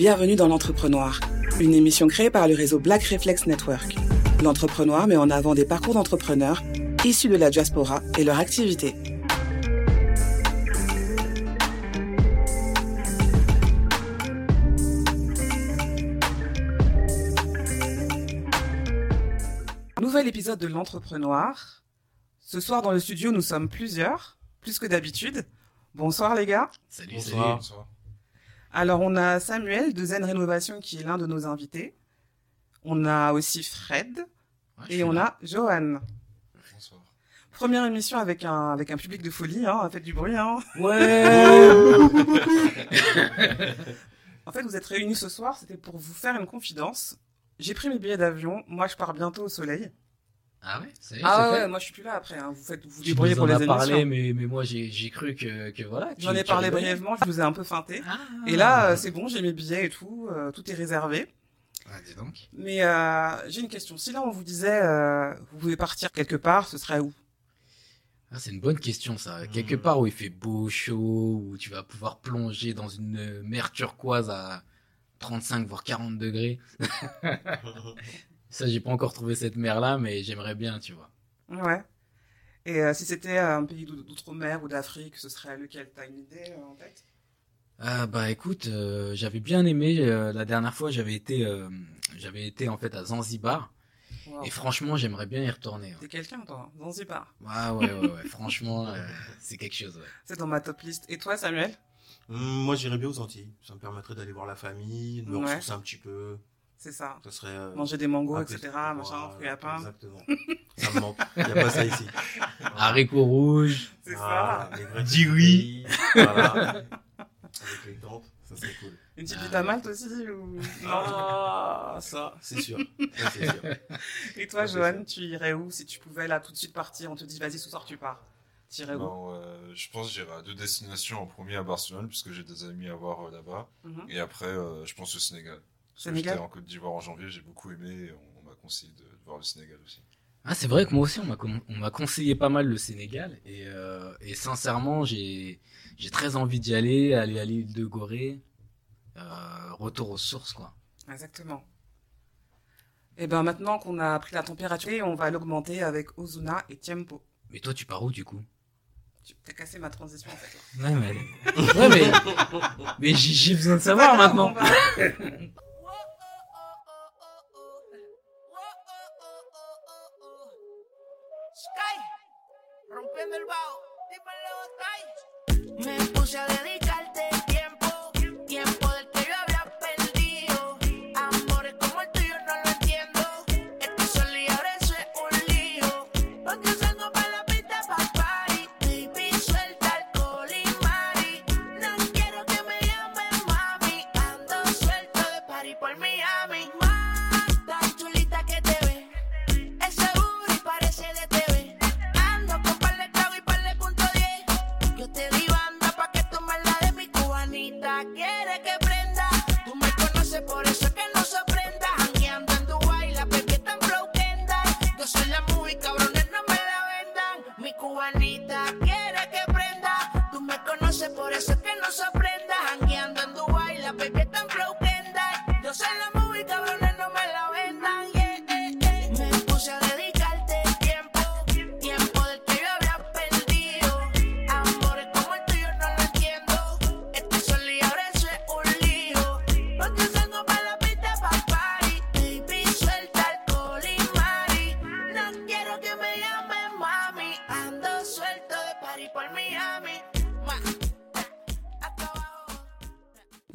Bienvenue dans l'Entrepreneur, une émission créée par le réseau Black Reflex Network. L'Entrepreneur met en avant des parcours d'entrepreneurs issus de la diaspora et leur activité. Nouvel épisode de l'Entrepreneur. Ce soir dans le studio, nous sommes plusieurs, plus que d'habitude. Bonsoir les gars. Salut, Bonsoir. salut. Alors, on a Samuel de Zen Rénovation qui est l'un de nos invités. On a aussi Fred Ouais, et on là. a Johan. Bonsoir. Première émission avec un, avec un public de folie, hein, faites du bruit. Hein. Ouais. En fait, vous êtes réunis ce soir, c'était pour vous faire une confidence. J'ai pris mes billets d'avion, moi je pars bientôt au soleil. Ah ouais, ça y est, Ah ouais, fait. moi je suis plus là après, hein. vous faites vous débrouillez pour en les émissions. parlé, mais, mais moi j'ai j'ai cru que, que voilà. J'en ai parlé brièvement, je vous ai un peu feinté. Ah. Et là, euh, c'est bon, j'ai mes billets et tout, euh, tout est réservé. Ah, dis donc. Mais euh, j'ai une question. Si là on vous disait, euh, vous pouvez partir quelque part, ce serait où? Ah, c'est une bonne question ça. Quelque Hmm. part où il fait beau, chaud, où tu vas pouvoir plonger dans une mer turquoise à 35 voire 40 degrés. ça, j'ai pas encore trouvé cette mer là, mais j'aimerais bien, tu vois. Ouais. Et euh, si c'était un pays d'ou- d'outre-mer ou d'Afrique, ce serait lequel? T'as une idée euh, en tête? Ah bah écoute, euh, j'avais bien aimé euh, la dernière fois, j'avais été, euh, j'avais été en fait à Zanzibar Wow. et franchement, j'aimerais bien y retourner. hein. T'es quelqu'un, toi Zanzibar. Ah ouais, ouais, ouais. franchement, euh, c'est quelque chose. Ouais. C'est dans ma top liste. Et toi, Samuel? Hum, Moi j'irais bien aux Antilles. Ça me permettrait d'aller voir la famille, de me Ouais. ressourcer un petit peu. C'est ça. Ça serait. euh, Manger des mangos, etc. Machin, Voilà, fruits à pain. Exactement. ça me manque. Il n'y a pas ça ici. Haricots rouges. C'est Voilà, ça. les vrais Dis oui. Voilà. Avec les tentes, ça serait cool. Une petite Ah. à Malte aussi ou... Non. Ah, ça, c'est sûr. Ça, sûr. Et toi, Johan, tu irais où si tu pouvais là tout de suite partir? On te dit, vas-y, ce soir tu pars. Tu irais où? Non, euh, je pense que j'irai à deux destinations. En premier à Barcelone, puisque j'ai des amis à voir euh, là-bas. Mhm. Et après, euh, je pense au Sénégal. Parce que Sénégal J'étais en Côte d'Ivoire en janvier, j'ai beaucoup aimé. Et on, on m'a conseillé de, de voir le Sénégal aussi. Ah, c'est vrai que moi aussi, on m'a con- on m'a conseillé pas mal le Sénégal. Et, euh, et sincèrement, j'ai j'ai très envie d'y aller, aller à l'île de Gorée. Euh, retour aux sources, quoi. Exactement. Et ben maintenant qu'on a pris la température, on va l'augmenter avec Ozuna et Tiempo. Mais toi, tu pars où du coup? Tu t'as cassé ma transition en fait. Ouais, mais, ouais, mais, mais j'ai besoin de savoir maintenant. rompiendo el bajo. Me puse a dedicarte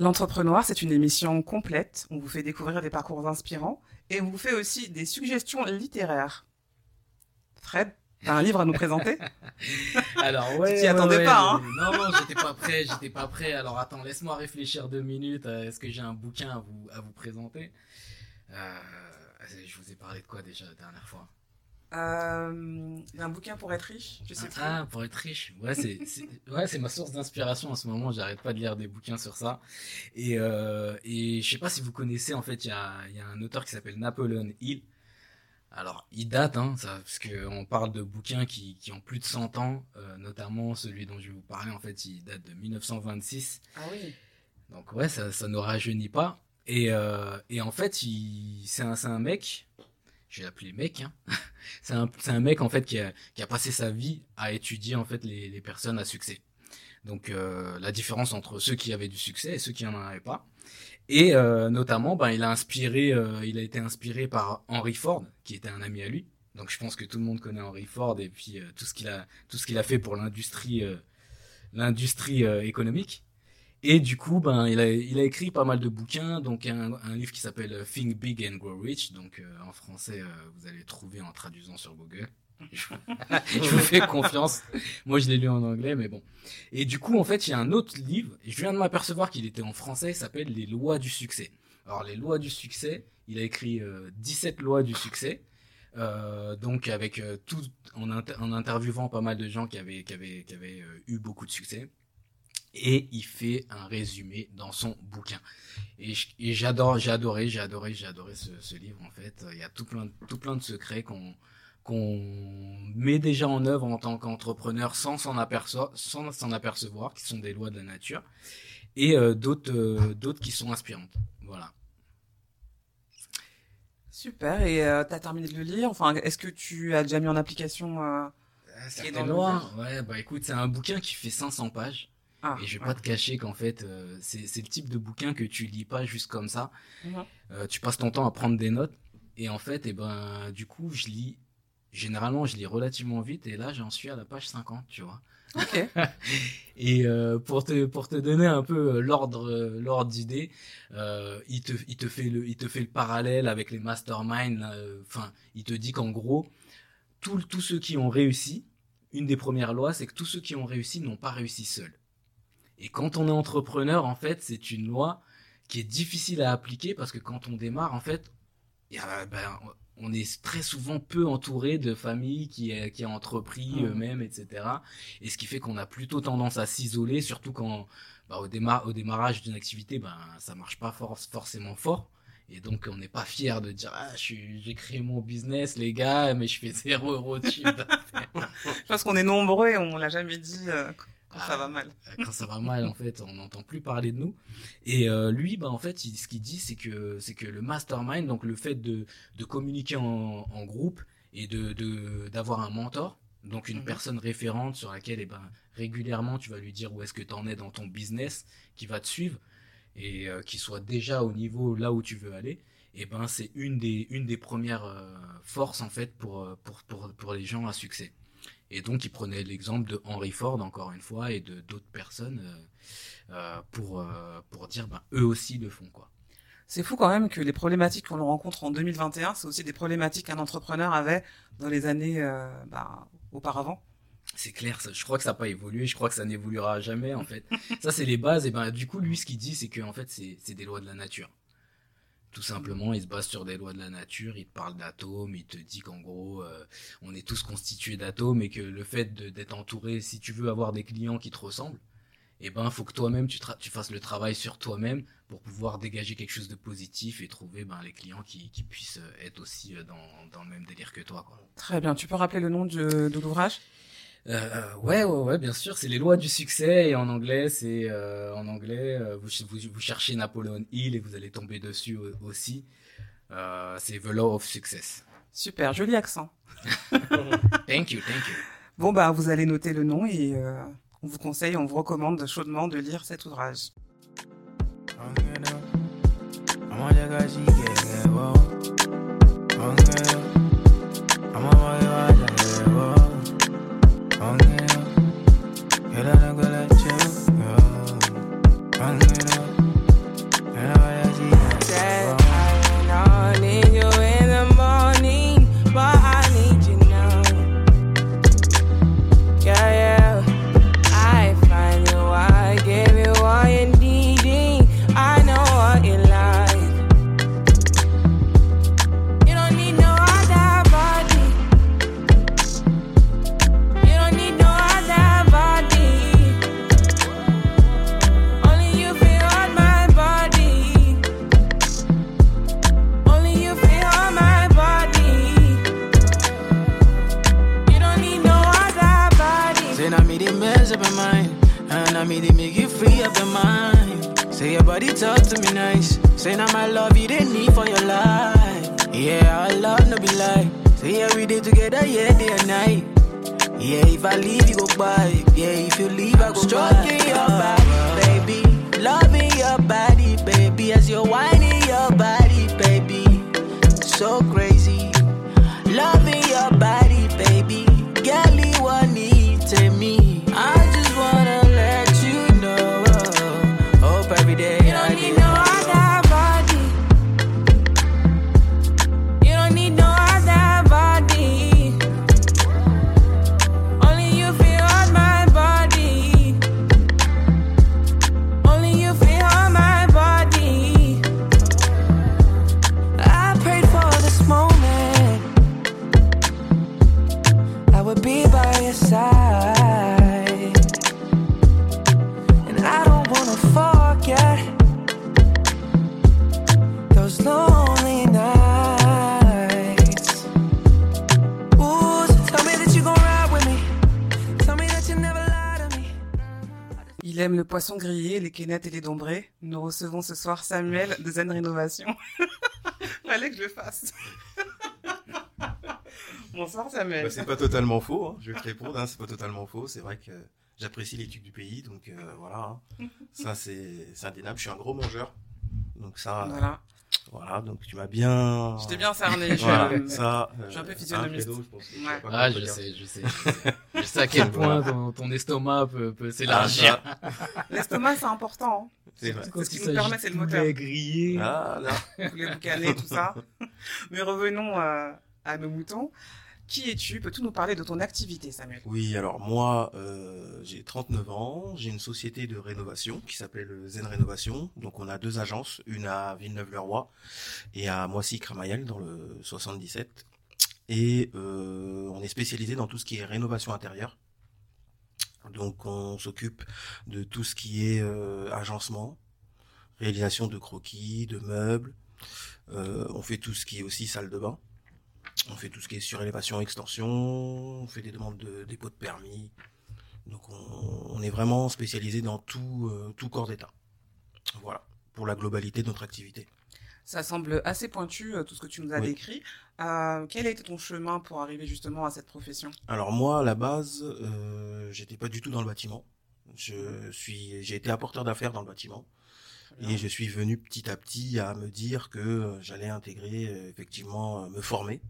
L'Entrepreneur, c'est une émission complète. On vous fait découvrir des parcours inspirants et on vous fait aussi des suggestions littéraires. Fred, t'as un livre à nous présenter? Alors ouais. t'y ouais, attendais ouais, pas, hein? Non, non, j'étais pas prêt, j'étais pas prêt. Alors attends, laisse-moi réfléchir deux minutes. Euh, Est-ce que j'ai un bouquin à vous, à vous présenter? Euh, Je vous ai parlé de quoi déjà la dernière fois? Euh, Un bouquin pour être riche Je sais. Ah, pour être riche. Ouais, c'est ouais, c'est ma source d'inspiration en ce moment. J'arrête pas de lire des bouquins sur ça. Et, euh, et je sais pas si vous connaissez, en fait, il y a, il y a un auteur qui s'appelle Napoleon Hill. Alors, il date, hein, ça, parce que on parle de bouquins qui, qui ont plus de 100 ans, euh, notamment celui dont je vais vous parler, en fait, il date de 1926. Ah oui. Donc ouais, ça, ça ne rajeunit pas. Et, euh, et en fait, il, c'est un, c'est un mec, je vais l'appeler mec, hein. c'est un, mec en fait qui a, passé sa vie à étudier en fait les, personnes à succès. Donc euh, la différence entre ceux qui avaient du succès et ceux qui n'en avaient pas. Et euh, notamment, ben, il a inspiré, euh, il a été inspiré par Henry Ford, qui était un ami à lui. Donc je pense que tout le monde connaît Henry Ford et puis tout ce qu'il a, tout ce qu'il a fait pour l'industrie, l'industrie économique. Et du coup, ben, il a, écrit pas mal de bouquins, donc un, un livre qui s'appelle euh, Think Big and Grow Rich, donc euh, en français, euh, vous allez le trouver en traduisant sur Google. Je, vous fais confiance. Moi, je l'ai lu en anglais, mais bon. Et du coup, en fait, il y a un autre livre, je viens de m'apercevoir qu'il était en français, il s'appelle Les lois du succès. Alors, les lois du succès, il a écrit euh, 17 lois du succès, donc avec tout, en, inter- en interviewant pas mal de gens qui avaient, eu beaucoup de succès. Et il fait un résumé dans son bouquin. Et, j'adore, j'ai adoré, j'ai adoré, j'ai adoré ce, ce livre en fait. Il y a tout plein, de- tout plein de secrets qu'on qu'on met déjà en œuvre en tant qu'entrepreneur sans s'en apercevoir, sans s'en apercevoir, qui sont des lois de la nature, et euh, d'autres, euh, d'autres qui sont inspirantes. Voilà. Super. Et euh, t'as terminé de le lire? Enfin, est-ce que tu as déjà mis en application euh, Certaines dans le lois. Ouais, bah écoute, c'est un bouquin qui fait 500 pages. Ah, Et je vais pas te cacher qu'en fait, euh, c'est le type de bouquin que tu lis pas juste comme ça. Mhm. Euh, tu passes ton temps à prendre des notes. Et en fait, et ben, du coup, je lis. Généralement, je lis relativement vite. Et là, j'en suis à la page 50, tu vois. Ok. Et euh, pour te pour te donner un peu euh, l'ordre l'ordre d'idée, il te il te fait le il te fait le parallèle avec les masterminds. Enfin, il te dit qu'en gros, tous ceux qui ont réussi, une des premières lois, c'est que tous ceux qui ont réussi n'ont pas réussi seuls. Et quand on est entrepreneur, en fait, c'est une loi qui est difficile à appliquer parce que quand on démarre, en fait, il y a, ben, on est très souvent peu entouré de familles qui, euh, qui ont entrepris Mhm. eux-mêmes, etc. Et ce qui fait qu'on a plutôt tendance à s'isoler, surtout quand bah, au, démar- au démarrage d'une activité, ben, ça marche pas for- forcément fort. Et donc, on n'est pas fier de dire, ah, je j'ai créé mon business, les gars, mais je fais zéro euro de chiffre d'affaires. Parce qu'on est nombreux et on l'a jamais dit euh, quand Ah. ça va mal. Quand ça va mal en fait on n'entend plus parler de nous et euh, lui bah en fait il- ce qu'il dit c'est que c'est que le mastermind donc le fait de de communiquer en, en groupe et de de d'avoir un mentor donc une Mhm. personne référente sur laquelle eh ben régulièrement tu vas lui dire où est-ce que tu en es dans ton business qui va te suivre et euh, qui soit déjà au niveau là où tu veux aller et ben c'est une des une des premières euh, forces en fait pour pour pour pour les gens à succès et donc, il prenait l'exemple de Henry Ford, encore une fois, et de d'autres personnes euh, euh, pour, euh, pour dire, ben, eux aussi le font, quoi. C'est fou quand même que les problématiques qu'on rencontre en 2021, c'est aussi des problématiques qu'un entrepreneur avait dans les années euh, bah, auparavant. C'est clair, ça, je crois que ça n'a pas évolué, je crois que ça n'évoluera jamais, en fait. ça, c'est les bases, et ben, du coup, lui, ce qu'il dit, c'est que, en fait, c'est des lois de la nature. Tout simplement, il se base sur des lois de la nature, il te parle d'atomes, il te dit qu'en gros, euh, on est tous constitués d'atomes et que le fait d'être entouré, si tu veux avoir des clients qui te ressemblent, eh ben, faut que toi-même, tu, fasses le travail sur toi-même pour pouvoir dégager quelque chose de positif et trouver ben, les clients qui, puissent euh, être aussi euh, dans, le même délire que toi. Très bien. Tu peux rappeler le nom de l'ouvrage? Euh, ouais, ouais, ouais, bien sûr, c'est les lois du succès et en anglais, c'est euh, en anglais, euh, vous, vous, vous cherchez Napoleon Hill et vous allez tomber dessus au- aussi. Euh, c'est The Law of Success. Super, joli accent. Thank you, thank you. Bon, bah, vous allez noter le nom et euh, on vous conseille, on vous recommande chaudement de lire cet ouvrage. Aime le poisson grillé, les quénettes et les dombrés. Nous recevons ce soir Samuel de Zen Rénovation. Fallait que je le fasse. Bonsoir Samuel. Bah, c'est pas totalement faux, hein. je vais te répondre, hein, c'est pas totalement faux. C'est vrai que j'apprécie l'étude du pays, donc euh, voilà. hein. Ça, c'est c'est indéniable. Je suis un gros mangeur. Donc ça, Voilà. Voilà, donc tu m'as bien... Je t'ai bien cerné. je- Voilà, ça, je suis un peu euh, physionomiste. je pense Ouais. Ah, je sais, je sais, je sais. Je sais à quel point ton, ton estomac peut, peut s'élargir. Ah, L'estomac, c'est important. C'est vrai. C'est ce qui nous permet, c'est le moteur. grillé. Ah, là. Tous les boucanets, tout ça. Mais revenons euh, à nos moutons. Qui es-tu? Peux-tu nous parler de ton activité, Samuel? Oui, alors moi, euh, j'ai 39 ans, j'ai une société de rénovation qui s'appelle Zen Rénovation. Donc on a deux agences, une à Villeneuve-le-Roi et à Moissy-Cramayel dans le 77. Et euh, on est spécialisé dans tout ce qui est rénovation intérieure. Donc on s'occupe de tout ce qui est euh, agencement, réalisation de croquis, de meubles. Euh, on fait tout ce qui est aussi salle de bain. On fait tout ce qui est surélévation, extension, on fait des demandes de dépôt de permis. Donc on, on est vraiment spécialisé dans tout, euh, tout corps d'état. Voilà, pour la globalité de notre activité. Ça semble assez pointu, euh, tout ce que tu nous as Oui. décrit. Euh, quel a été ton chemin pour arriver justement à cette profession? Alors moi, à la base, j'étais pas du tout dans le bâtiment. Je suis, j'ai été apporteur d'affaires dans le bâtiment. Et je suis venu petit à petit à me dire que j'allais intégrer, effectivement, me former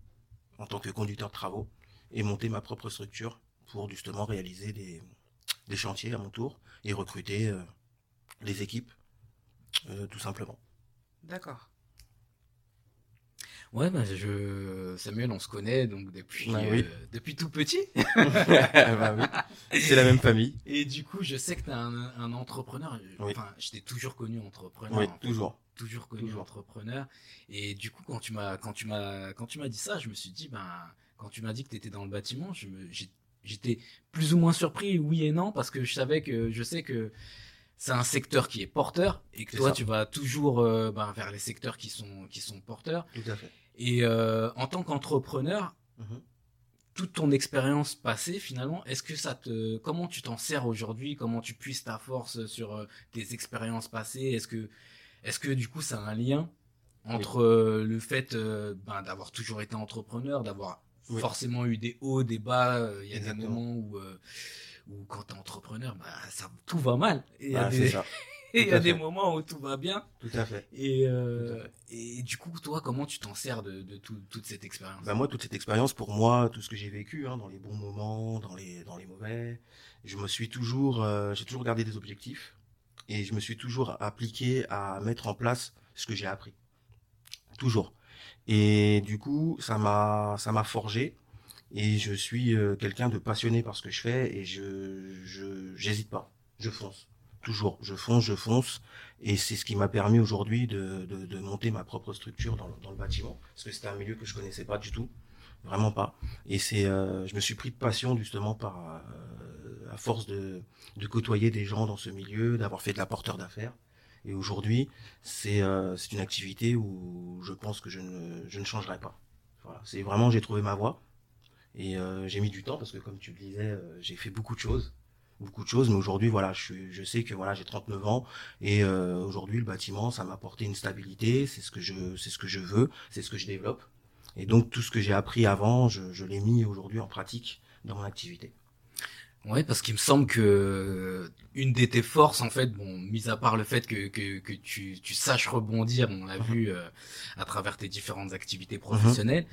en tant que conducteur de travaux et monter ma propre structure pour justement réaliser des, des chantiers à mon tour et recruter euh, les équipes, euh, tout simplement. D'accord. Ouais, bah, je, Samuel, on se connaît donc depuis, Bah oui. euh, depuis tout petit. Bah oui, c'est la même famille. Et du coup, je sais que t'es un, un entrepreneur. Oui. Enfin, je t'ai toujours connu entrepreneur. Oui, en fait. toujours. Toujours connu Toujours. entrepreneur. Et du coup, quand tu m'as, quand tu m'as, quand tu m'as dit ça, je me suis dit, ben, quand tu m'as dit que t'étais dans le bâtiment, je me, j'ai- j'étais plus ou moins surpris, oui et non, parce que je savais que, je sais que c'est un secteur qui est porteur et que toi, ça. tu vas toujours euh, ben, vers les secteurs qui sont, qui sont porteurs. Tout à fait. Et euh, en tant qu'entrepreneur, Mhm. toute ton expérience passée finalement, est-ce que ça te comment tu t'en sers aujourd'hui, comment tu puisses ta force sur euh, tes expériences passées, est-ce que est-ce que du coup ça a un lien entre euh, le fait euh, ben, d'avoir toujours été entrepreneur, d'avoir Oui. forcément eu des hauts, des bas, euh, il y a Exactement. des moments où où quand t'es entrepreneur, bah, ça tout va mal. Et il y a Bah, c'est des ça. et il y a des fait. moments où tout va bien. Tout à fait. Et euh, et du coup toi comment tu t'en sers de, de tout- toute cette expérience? Bah moi, toute cette expérience, pour moi, tout ce que j'ai vécu, hein, dans les bons moments, dans les dans les mauvais, je me suis toujours, euh, j'ai toujours gardé des objectifs et je me suis toujours appliqué à mettre en place ce que j'ai appris, toujours. Et du coup, ça m'a ça m'a forgé et je suis euh, quelqu'un de passionné par ce que je fais et je j'hésite pas, je fonce. Toujours, je fonce, je fonce et c'est ce qui m'a permis aujourd'hui de, de, de monter ma propre structure dans le, dans le bâtiment parce que c'était un milieu que je connaissais pas du tout, vraiment pas. Et c'est, euh, je me suis pris de passion justement par euh, à force de, de côtoyer des gens dans ce milieu, d'avoir fait de la porteur d'affaires. Et aujourd'hui, c'est euh, une activité où je pense que je ne je ne changerai pas. Voilà, c'est vraiment j'ai trouvé ma voie et euh, j'ai mis du temps parce que comme tu le disais, euh, j'ai fait beaucoup de choses. beaucoup de choses, mais aujourd'hui, voilà, je, je sais que voilà, j'ai 39 ans et euh, aujourd'hui, le bâtiment, ça m'a apporté une stabilité. C'est ce que je, c'est ce que je veux, c'est ce que je développe. Et donc tout ce que j'ai appris avant, je, je l'ai mis aujourd'hui en pratique dans mon activité. Ouais, parce qu'il me semble que une de tes forces, en fait, bon, mis à part le fait que, que, que tu, tu saches rebondir, on l'a Mhm. vu euh, à travers tes différentes activités professionnelles,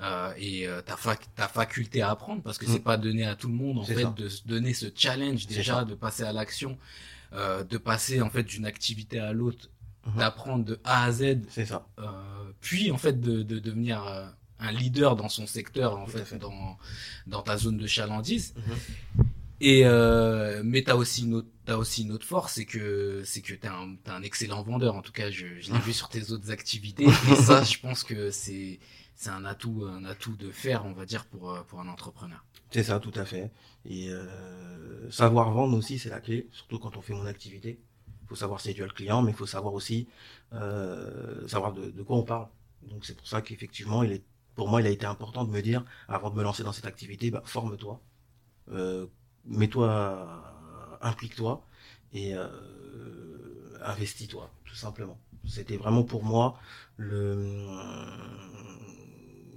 euh, et euh, ta, fac, ta faculté à apprendre, parce que Mhm. c'est pas donné à tout le monde, en fait, ça. de se donner ce challenge déjà, ça. de passer à l'action, euh, de passer en fait d'une activité à l'autre, Mhm. d'apprendre de A à Z, C'est ça. euh, puis en fait de, de devenir euh, un leader dans son secteur, en fait, fait. dans dans ta zone de chalandise. Mhm. Et euh, mais t'as aussi une autre t'as aussi une autre force, c'est que c'est que t'es un excellent vendeur. En tout cas, je, je l'ai vu sur tes autres activités. Et ça, je pense que c'est c'est un atout un atout de fer, on va dire pour pour un entrepreneur. C'est ça, tout à fait. Et euh, savoir vendre aussi, c'est la clé, surtout quand on fait mon activité. Il faut savoir séduire le client, mais il faut savoir aussi euh, savoir de, quoi on parle. Donc c'est pour ça qu'effectivement, pour moi, il a été important de me dire, avant de me lancer dans cette activité, bah, forme-toi, euh, mets-toi, implique-toi et euh, investis-toi, tout simplement. C'était vraiment pour moi le,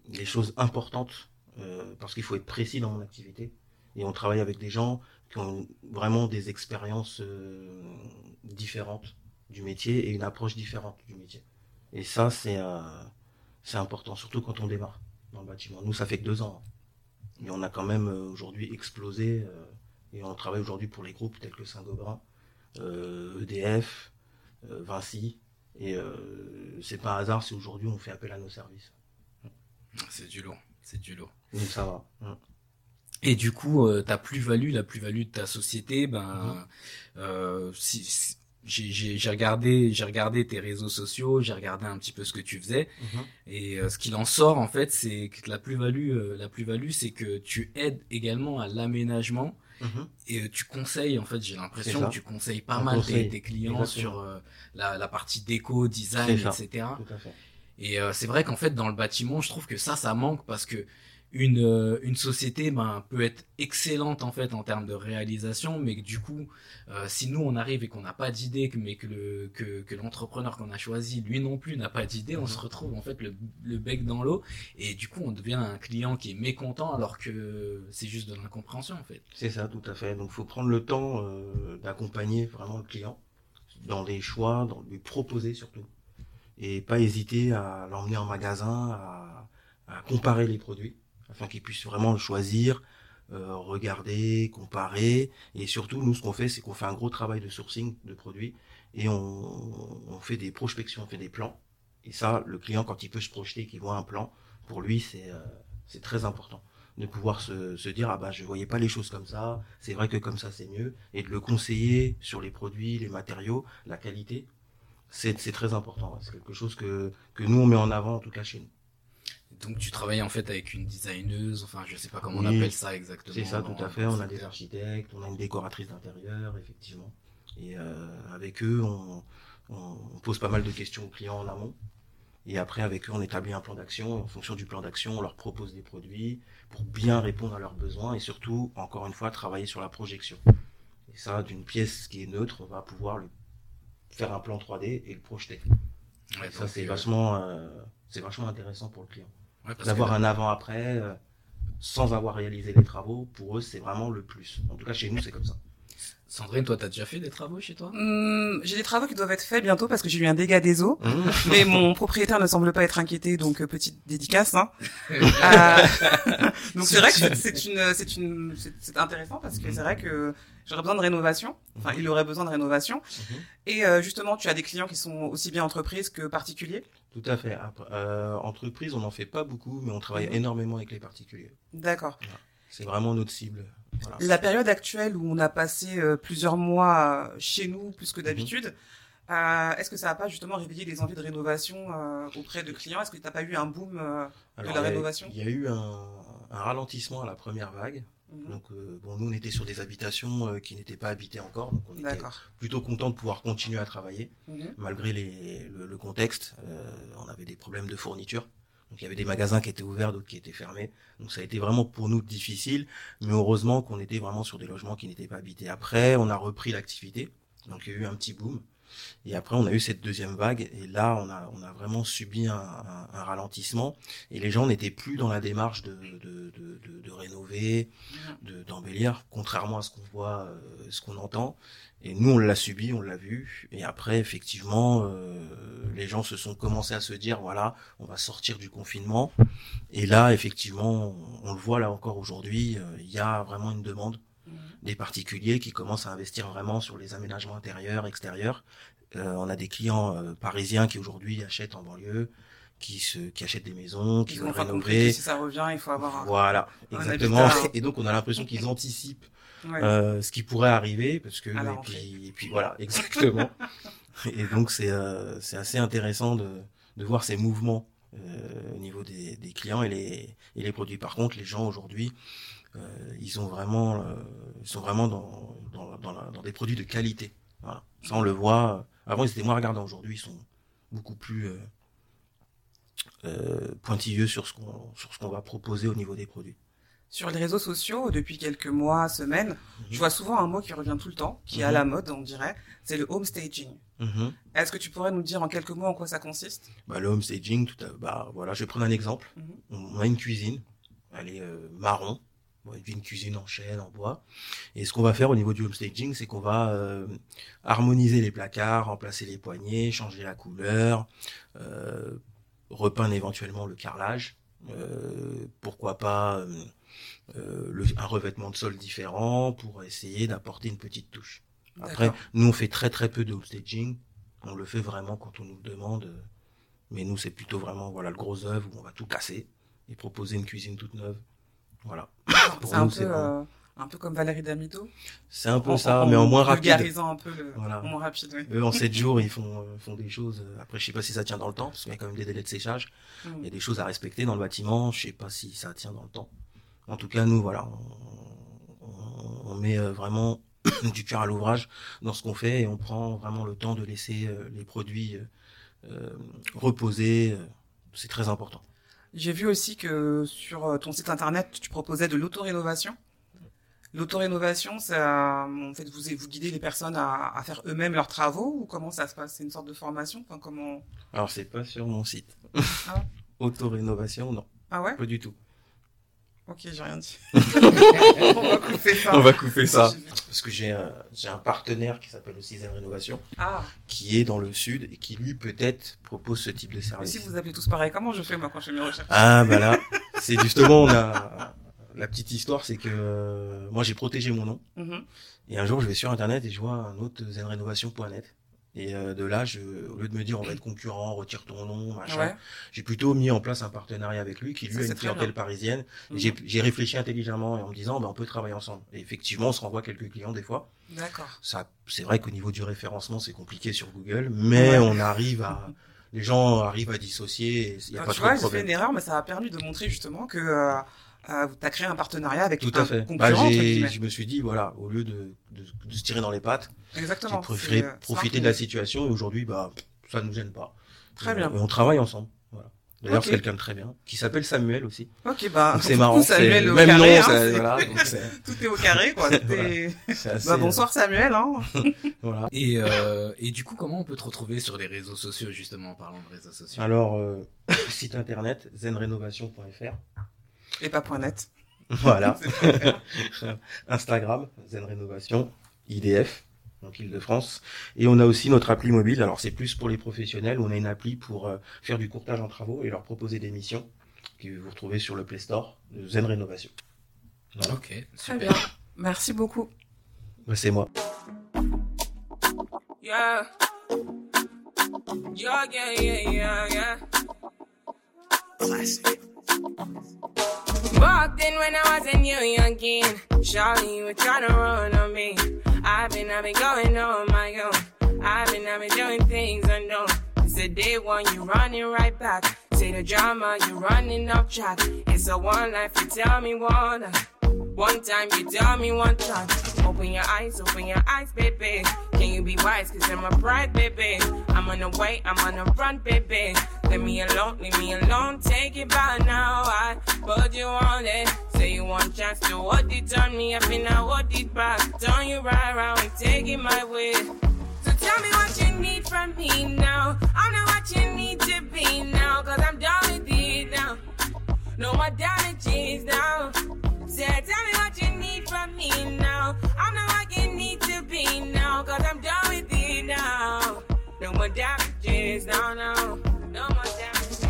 les choses importantes parce qu'il faut être précis dans mon activité. Et on travaille avec des gens qui ont vraiment des expériences euh, différentes du métier et une approche différente du métier. Et ça, c'est c'est important, surtout quand on démarre dans le bâtiment. Nous, ça fait que deux ans. hein. Et on a quand même euh, aujourd'hui explosé. euh, et on travaille aujourd'hui pour les groupes tels que Saint-Gobain, euh, EDF, euh, Vinci. Et c'est pas un hasard si aujourd'hui on fait appel à nos services. C'est du lourd, c'est du lourd. Donc ça va. Et du coup, euh, ta plus-value, la plus-value de ta société, ben, Mhm. euh, si, si- j'ai regardé, j'ai regardé tes réseaux sociaux, j'ai regardé un petit peu ce que tu faisais, et euh, ce qu'il en sort en fait, c'est que la plus-value, euh, la plus-value, c'est que tu aides également à l'aménagement Mhm. et euh, tu conseilles en fait, j'ai l'impression que tu conseilles pas On mal tes, conseille. tes clients Exactement. sur euh, la, la partie déco, design, etc. Et euh, c'est vrai qu'en fait, dans le bâtiment, je trouve que ça, ça manque parce que une, euh, une société ben, peut être excellente en fait en termes de réalisation, mais que du coup, euh, si nous on arrive et qu'on n'a pas d'idée, mais que le que, que l'entrepreneur qu'on a choisi, lui non plus n'a pas d'idée, on Mhm. se retrouve en fait le, le bec dans l'eau et du coup on devient un client qui est mécontent alors que c'est juste de l'incompréhension en fait. C'est ça, tout à fait. Donc, il faut prendre le temps euh, d'accompagner vraiment le client dans les choix, dans lui proposer surtout, et pas hésiter à l'emmener en magasin, à, à comparer les produits, afin qu'il puisse vraiment choisir, euh, regarder, comparer, et surtout, nous, ce qu'on fait, c'est qu'on fait un gros travail de sourcing de produits, et on, fait des prospections, on fait des plans, et ça, le client, quand il peut se projeter, qu'il voit un plan, pour lui, c'est euh, très important de pouvoir se, dire ah bah je voyais pas les choses comme ça c'est vrai que comme ça c'est mieux. Et de le conseiller sur les produits les matériaux la qualité c'est très important. C'est quelque chose que que nous on met en avant en tout cas chez nous Donc tu travailles en fait avec une designeuse, enfin je sais pas comment on appelle ça exactement. c'est ça tout à fait. On a des architectes on a une décoratrice d'intérieur effectivement. Et euh, avec eux on, pose pas mal de questions aux clients en amont. Et après avec eux on établit un plan d'action. En fonction du plan d'action on leur propose des produits pour bien répondre à leurs besoins et surtout encore une fois travailler sur la projection. Et ça d'une pièce qui est neutre on va pouvoir le faire un plan 3D et le projeter. Ouais, ça c'est euh, vachement euh, c'est vachement intéressant pour le client ouais, d'avoir que- un avant après euh, sans avoir réalisé les travaux pour eux c'est vraiment le plus en tout cas chez nous c'est comme ça Sandrine, toi t'as déjà fait des travaux chez toi? Hum, j'ai des travaux qui doivent être faits bientôt parce que j'ai eu un dégât des eaux. Mmh. Mais mon propriétaire ne semble pas être inquiété, donc euh, petite dédicace. Hein. Euh, donc c'est vrai que c'est- une, c'est une, c'est intéressant parce que c'est vrai que j'aurais besoin de rénovation. Enfin, il aurait besoin de rénovation. Mhm. Et euh, justement, tu as des clients qui sont aussi bien entreprises que particuliers. Tout à fait. Euh, entreprise, on n'en fait pas beaucoup, mais on travaille Mhm. énormément avec les particuliers. D'accord. C'est vraiment notre cible. Voilà. La période actuelle où on a passé euh, plusieurs mois euh, chez nous plus que d'habitude, euh, est-ce que ça n'a pas justement réveillé les envies de rénovation auprès de clients? Est-ce que tu n'as pas eu un boom Alors, la rénovation? Il y a eu un, un ralentissement à la première vague. Mhm. Donc, euh, bon, nous, on était sur des habitations euh, qui n'étaient pas habitées encore. Donc, on était plutôt content de pouvoir continuer à travailler. Mhm. malgré les, le, le contexte. Euh, on avait des problèmes de fourniture. Donc il y avait des magasins qui étaient ouverts, d'autres qui étaient fermés. Donc ça a été vraiment pour nous difficile, mais heureusement qu'on était vraiment sur des logements qui n'étaient pas habités. Après, on a repris l'activité, donc il y a eu un petit boom. Et après, on a eu cette deuxième vague, et là, on a, on a vraiment subi un, un- un ralentissement, et les gens n'étaient plus dans la démarche de, de, de, de- de rénover, de- d'embellir, contrairement à ce qu'on voit, euh, ce qu'on entend. Et nous, on l'a subi, on l'a vu, et après, effectivement, euh, les gens se sont commencés à se dire, voilà, on va sortir du confinement, et là, effectivement, on, on le voit là encore aujourd'hui, euh, il y a vraiment une demande des particuliers qui commencent à investir vraiment sur les aménagements intérieurs, extérieurs. Euh, on a des clients euh, parisiens qui aujourd'hui achètent en banlieue, qui se, qui achètent des maisons, qui Ils veulent ont enfin compris rénover. si ça revient, il faut avoir un... Voilà, exactement. Et donc on a l'impression qu'ils anticipent Ouais. euh, ce qui pourrait arriver parce que et puis, et puis voilà, exactement. et donc c'est euh, c'est assez intéressant de de voir ces mouvements euh, au niveau des, des clients et les et les produits. Par contre, les gens aujourd'hui ils ont vraiment euh, ils sont vraiment dans dans dans, la- dans des produits de qualité. Voilà. Ça on le voit. Avant ils étaient moins regardants. Aujourd'hui ils sont beaucoup plus euh, euh, pointilleux sur ce qu'on sur ce qu'on va proposer au niveau des produits. Sur les réseaux sociaux, depuis quelques mois, semaines, je vois souvent un mot qui revient tout le temps, qui est à Mhm. la mode, on dirait, c'est le home staging. Mhm. Est-ce que tu pourrais nous dire en quelques mots en quoi ça consiste? Bah, le home staging, tout à, bah, voilà, je vais prendre un exemple. Mhm. On a une cuisine, elle est euh, marron, une cuisine en chêne, en bois. Et ce qu'on va faire au niveau du home staging, c'est qu'on va euh, harmoniser les placards, remplacer les poignées, changer la couleur, euh, repeindre éventuellement le carrelage. Euh, pourquoi pas le- un revêtement de sol différent pour essayer d'apporter une petite touche. Après, nous, on fait très très peu de home staging. On le fait vraiment quand on nous le demande. Mais nous, c'est plutôt vraiment voilà le gros œuvre où on va tout casser et proposer une cuisine toute neuve. Voilà. C'est un, euh, un peu comme Valérie Damido. C'est un peu ça, mais en moins rapide. vulgarisant un peu le... Voilà. en moins rapide, oui. Eux, en 7 jours, ils font, euh, font des choses. euh, Après, je sais pas si ça tient dans le temps, parce qu'il y a quand même des délais de séchage. Il y Mm. a des choses à respecter dans le bâtiment. Je sais pas si ça tient dans le temps. En tout cas, nous, voilà, on, on- on met euh, vraiment du cœur à l'ouvrage dans ce qu'on fait et on prend vraiment le temps de laisser les produits reposer. C'est très important. J'ai vu aussi que sur euh, ton site internet, tu proposais de l'autorénovation. L'autorénovation, ça, en fait, vous, vous guidez les personnes à, à faire eux-mêmes leurs travaux ou comment ça se passe? C'est une sorte de formation? Enfin, comment... Alors, c'est pas sur mon site. Ah. Auto-rénovation, non, Ah ouais? Pas du tout. Ok, j'ai rien dit. On va couper ça. va couper Parce que j'ai un, j'ai un partenaire qui s'appelle aussi Zen Rénovation, Ah, qui est dans le sud et qui lui peut-être propose ce type de mais service. si vous appelez tous pareil, comment je fais moi quand je fais mes recherches? Ah bah là, c'est justement on a la petite histoire, c'est que euh, moi j'ai protégé mon nom Mhm. et un jour je vais sur internet et je vois un autre zenrénovation.net et euh, de là, je, au lieu de me dire on va être concurrent, retire ton nom, machin, Ouais. j'ai plutôt mis en place un partenariat avec lui qui lui Ça, a une clientèle parisienne. Mhm. J'ai j'ai réfléchi intelligemment et en me disant bah, on peut travailler ensemble. Et effectivement, on se renvoie quelques clients des fois. D'accord. Ça, c'est vrai qu'au niveau du référencement, c'est compliqué sur Google, mais Ouais. on arrive à, les gens arrivent à dissocier. et Il y a pas tu vois, j'ai fait une erreur, mais ça a permis de montrer justement que euh, euh, tu as créé un partenariat avec Tout un à fait. Bah, concurrent, guillemets. je me suis dit, voilà, au lieu de, de, de se tirer dans les pattes, Exactement. j'ai préféré euh, profiter de la un situation et aujourd'hui, bah, ça ne nous gêne pas. Très Et- bien. Et on travaille ensemble. Voilà. D'ailleurs, c'est quelqu'un de très bien, qui s'appelle Samuel aussi. Ok, bah, Donc c'est marrant. Samuel au même carré, nom, hein, voilà. Donc tout est au carré, quoi. Est- c'est assez, Bah, bonsoir Samuel, hein. Voilà. Et, euh, et du coup, comment on peut te retrouver sur les réseaux sociaux, justement, en parlant de réseaux sociaux? Alors, euh, site internet, zenrénovation.fr. Et pas point net. Voilà. Instagram, Zen Rénovation, IDF, donc Île-de-France. Et on a aussi notre appli mobile. Alors c'est plus pour les professionnels. On a une appli pour euh, faire du courtage en travaux et leur proposer des missions que vous retrouvez sur le Play Store de Zen Rénovation. Voilà. Ok, Très bien. Merci beaucoup. Bah, c'est moi. Yeah. Yeah, yeah, yeah, yeah, yeah. Walked in when I was a new youngin. Charlie, you were trying to run on me. I've been, I've been going on my own. I've been, I've been doing things unknown. It's the day one, you running right back. Say the drama, you running off track. It's a one life, you tell me one. One time, you tell me one time. Open your eyes, open your eyes, baby. Can you be wise? Cause I'm a bride, baby. I'm on the way, I'm on the run, baby. Leave me alone, leave me alone. Take it by now. I put you on it. Say you want chance to what it on me. I feel now what it back. Turn you right around and take it my way. So tell me what you need from me now. I'm not what you need to be now. Cause I'm done with it now. No more damages now. Say, tell me what you need from me now. I'm not what you need to now. Cause I'm done with it now. No more damages now, no. No more damages.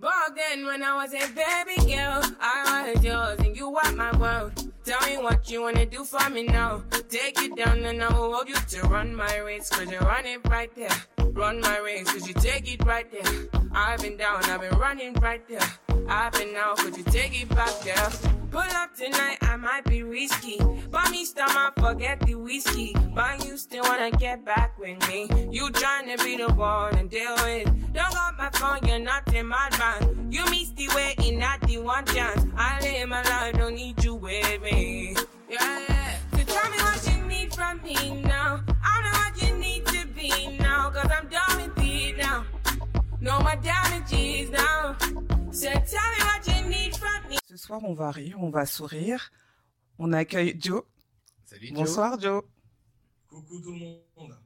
Back then when I was a baby girl, I was yours and you were my world. Tell me what you wanna do for me now. Take you down and I will hold you to run my race. Cause you run it right there. Run my race cause you take it right there. I've been down, I've been running right there. I've been out, could you take it back there? Pull up tonight, I might be risky. But me stomach, forget the whiskey. But you still wanna get back with me. You tryna be the one and deal with. Don't got my phone, you're not in my band. You missed the way in not the one chance. I live my life, don't need you with me. Yeah, yeah. So tell me what you need from me now. I know what you need to be now. Cause I'm done with it now. No more damages now. Ce soir, on va rire, on va sourire. On accueille Joe. Salut. Bonsoir, Joe. Coucou tout le monde.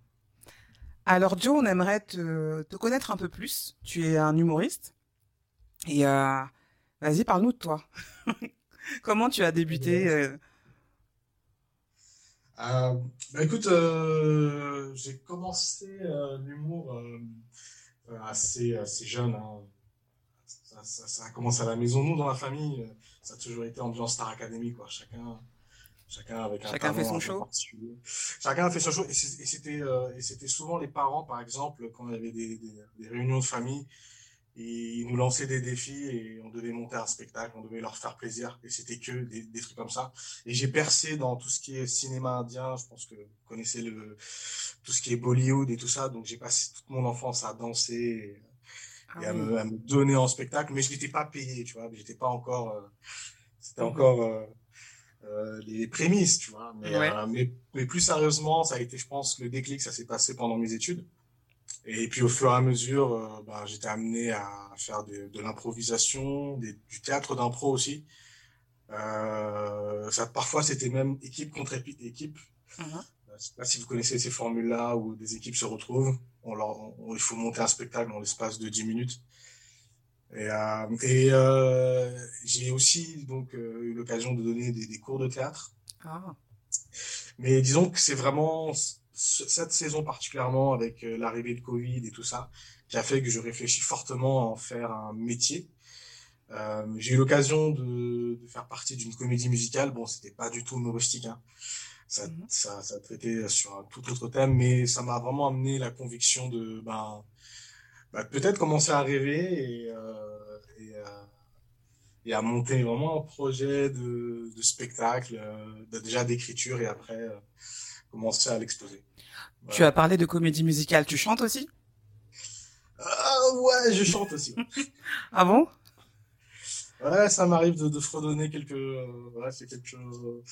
Alors, Joe, on aimerait te, te connaître un peu plus. Tu es un humoriste. Et euh, vas-y, parle-nous de toi. Comment tu as débuté euh, Euh, bah écoute, j'ai commencé l'humour assez, assez jeune. hein. Ça, ça, commencé à la maison. Nous, dans la famille, ça a toujours été ambiance Star Academy, quoi. Chacun, chacun avec un Chacun fait son show. particulier. Chacun a fait son show. Et c'était, euh, et c'était souvent les parents, par exemple, quand il y avait des, des, des réunions de famille, et ils nous lançaient des défis et on devait monter un spectacle, on devait leur faire plaisir. Et c'était que des, des trucs comme ça. Et j'ai percé dans tout ce qui est cinéma indien. Je pense que vous connaissez le, tout ce qui est Bollywood et tout ça. Donc j'ai passé toute mon enfance à danser ah et à, oui. me, à me donner en spectacle. Mais je n'étais pas payé, tu vois. J'étais pas encore, euh, c'était Mhm. encore euh, euh, les prémices, tu vois. Mais, Ouais. euh, mais, mais plus sérieusement, ça a été, je pense, le déclic. Ça s'est passé pendant mes études. Et puis au fur et à mesure, euh, ben, j'étais amené à faire de, de l'improvisation, du théâtre d'impro aussi. Euh, ça, parfois, c'était même équipe contre équipe. Mhm. Je sais pas si vous connaissez ces formules-là où des équipes se retrouvent. On leur, on- il faut monter un spectacle en l'espace de 10 minutes. Et, euh, et euh, j'ai aussi donc euh, eu l'occasion de donner des, des cours de théâtre. Ah. Mais disons que c'est vraiment ce- cette saison particulièrement avec euh, l'arrivée de Covid et tout ça qui a fait que je réfléchis fortement à en faire un métier. Euh, j'ai eu l'occasion de, de faire partie d'une comédie musicale. Bon, c'était pas du tout humoristique, hein. Ça, Mhm. ça, ça traitait sur un tout autre thème, mais ça m'a vraiment amené la conviction de, ben, bah, peut-être commencer à rêver et, euh, et, euh, et à monter vraiment un projet de, de spectacle, euh, de- déjà d'écriture et après commencer à l'exposer. Tu as parlé de comédie musicale. Tu chantes aussi? Ah ouais, je chante aussi. Ah bon? Ouais, ça m'arrive de, de fredonner quelques, ouais, c'est quelques, euh,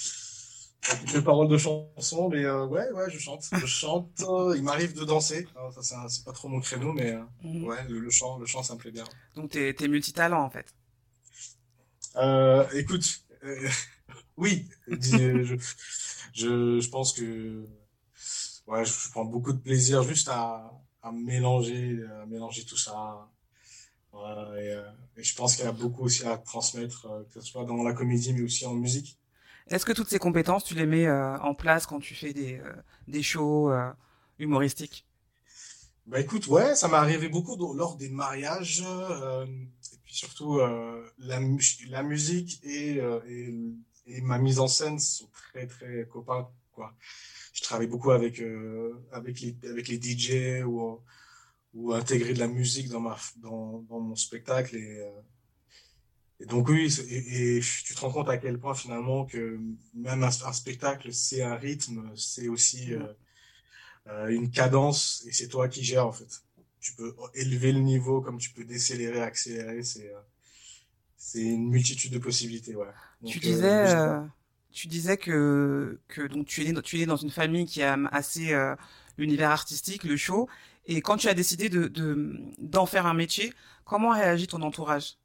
quelques paroles de chansons, mais euh, ouais, ouais, je chante. Je chante. euh, il m'arrive de danser. Ça, c'est pas trop mon créneau, mais euh, Mhm. ouais, le, le chant, le chant, ça me plaît bien. Donc, t'es es multitalent, en fait. Écoute, oui, je, je, je pense que ouais, je, prends beaucoup de plaisir juste à, à mélanger, à mélanger tout ça. Et, et je pense qu'il y a beaucoup aussi à transmettre, que ce soit dans la comédie, mais aussi en musique. Est-ce que toutes ces compétences, tu les mets euh, en place quand tu fais des, euh, des shows euh, humoristiques? Bah écoute, ouais, ça m'est arrivé beaucoup lors des mariages, et puis surtout la, mu- la musique et, ma mise en scène sont très très copains, quoi. Je travaille beaucoup avec avec les avec les DJ ou intégrer de la musique dans ma dans mon spectacle et et donc oui, et, et tu te rends compte à quel point finalement que même un, un spectacle, c'est un rythme, c'est aussi euh, euh, une cadence et c'est toi qui gères en fait. Tu peux élever le niveau comme tu peux décélérer, accélérer, c'est euh, c'est une multitude de possibilités, ouais. Donc, Tu disais, je- tu disais que que donc tu es né, tu es né dans une famille qui aime assez l'univers artistique, le show, et quand tu as décidé de de d'en faire un métier, comment réagit ton entourage?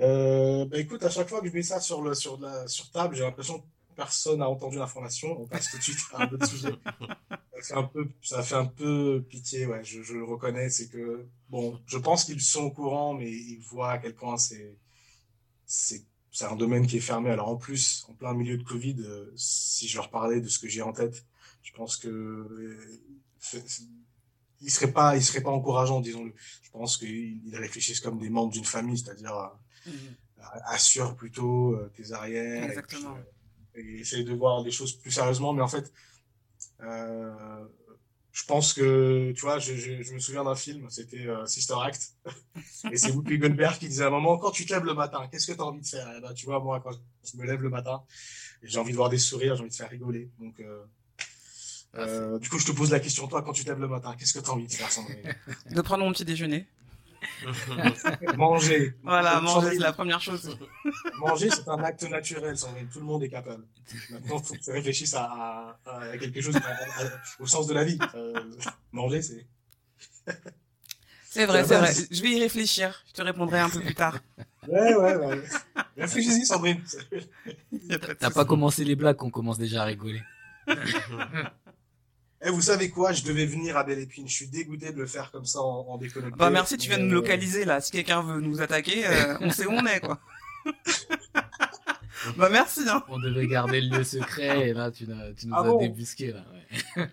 Euh, bah écoute, à chaque fois que je mets ça sur le sur la sur table, j'ai l'impression que personne n'a entendu l'information. On passe tout de suite à un autre sujet. Ça fait un peu, ça fait un peu pitié, ouais. Je, je le reconnais, c'est que bon, je pense qu'ils sont au courant, mais ils voient à quel point c'est c'est c'est un domaine qui est fermé. Alors en plus, en plein milieu de Covid, euh, si je leur parlais de ce que j'ai en tête, je pense que ils seraient pas ils seraient pas encourageants, disons-le. Je pense qu'ils ils réfléchissent comme des membres d'une famille, c'est-à-dire euh, assure plutôt euh, tes arrières et puis, Exactement. euh, et essaye de voir les choses plus sérieusement. Mais en fait, euh, je pense que, tu vois, je, je, je me souviens d'un film, c'était euh, Sister Act, et c'est Whoopi Goldberg qui disait à un moment, quand tu te lèves le matin, qu'est-ce que tu as envie de faire? Eh ben, Tu vois, moi, quand je me lève le matin, j'ai envie de voir des sourires, j'ai envie de faire rigoler. Donc, euh, euh, du coup, je te pose la question, toi, quand tu te lèves le matin, qu'est-ce que tu as envie de faire, Sandrine De prendre mon petit déjeuner. Manger. Voilà, manger, c'est la première chose. Manger, c'est un acte naturel, Sandrine. Tout le monde est capable. Maintenant, faut que tu réfléchisses à, à- à quelque chose à- à- au sens de la vie. Euh, manger, c'est. C'est vrai, c'est vrai. Je vais y réfléchir. Je te répondrai un peu plus tard. Ouais, ouais, ouais. Réfléchis-y, Sandrine. T'as pas commencé les blagues qu'on commence déjà à rigoler. Eh, vous savez quoi? Je devais venir à Belle Épine. Je suis dégoûté de le faire comme ça en, en déconnecté. Bah merci, tu viens de nous euh, localiser là. Si quelqu'un veut nous attaquer, euh, on sait où on est quoi. bah merci hein. On devait garder le lieu secret et là tu, nous- tu nous Ah as bon débusqué là. ouais.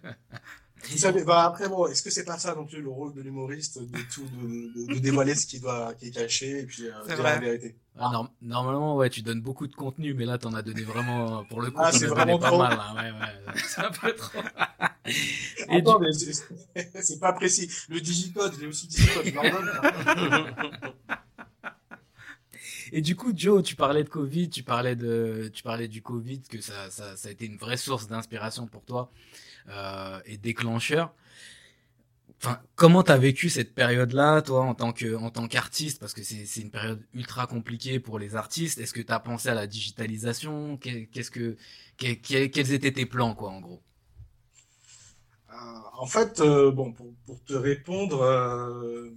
Vous savez, bah après, bon, est-ce que c'est pas ça non plus le rôle de l'humoriste, de tout, de, de, de dévoiler ce qui doit, qui est caché et puis euh, dire vrai. la vérité? Ah, norm- normalement ouais tu donnes beaucoup de contenu mais là t'en as donné vraiment pour le coup Ah, c'est vraiment donné pas trop. mal. Ouais, ouais, c'est un peu trop. Et Attends, mais c'est- pas précis. Le digicode, j'ai aussi digicode, donne. Et du coup, Joe, tu parlais de Covid, tu parlais de, tu parlais du Covid, que ça, ça, ça a été une vraie source d'inspiration pour toi euh, et déclencheur. Enfin, comment t'as vécu cette période-là, toi, en tant que, en tant qu'artiste, parce que c'est, une période ultra compliquée pour les artistes. Est-ce que t'as pensé à la digitalisation? Qu'est- Qu'est-ce que, que- que- quels étaient tes plans, quoi, en gros? En fait, euh, bon, pour, te répondre, euh,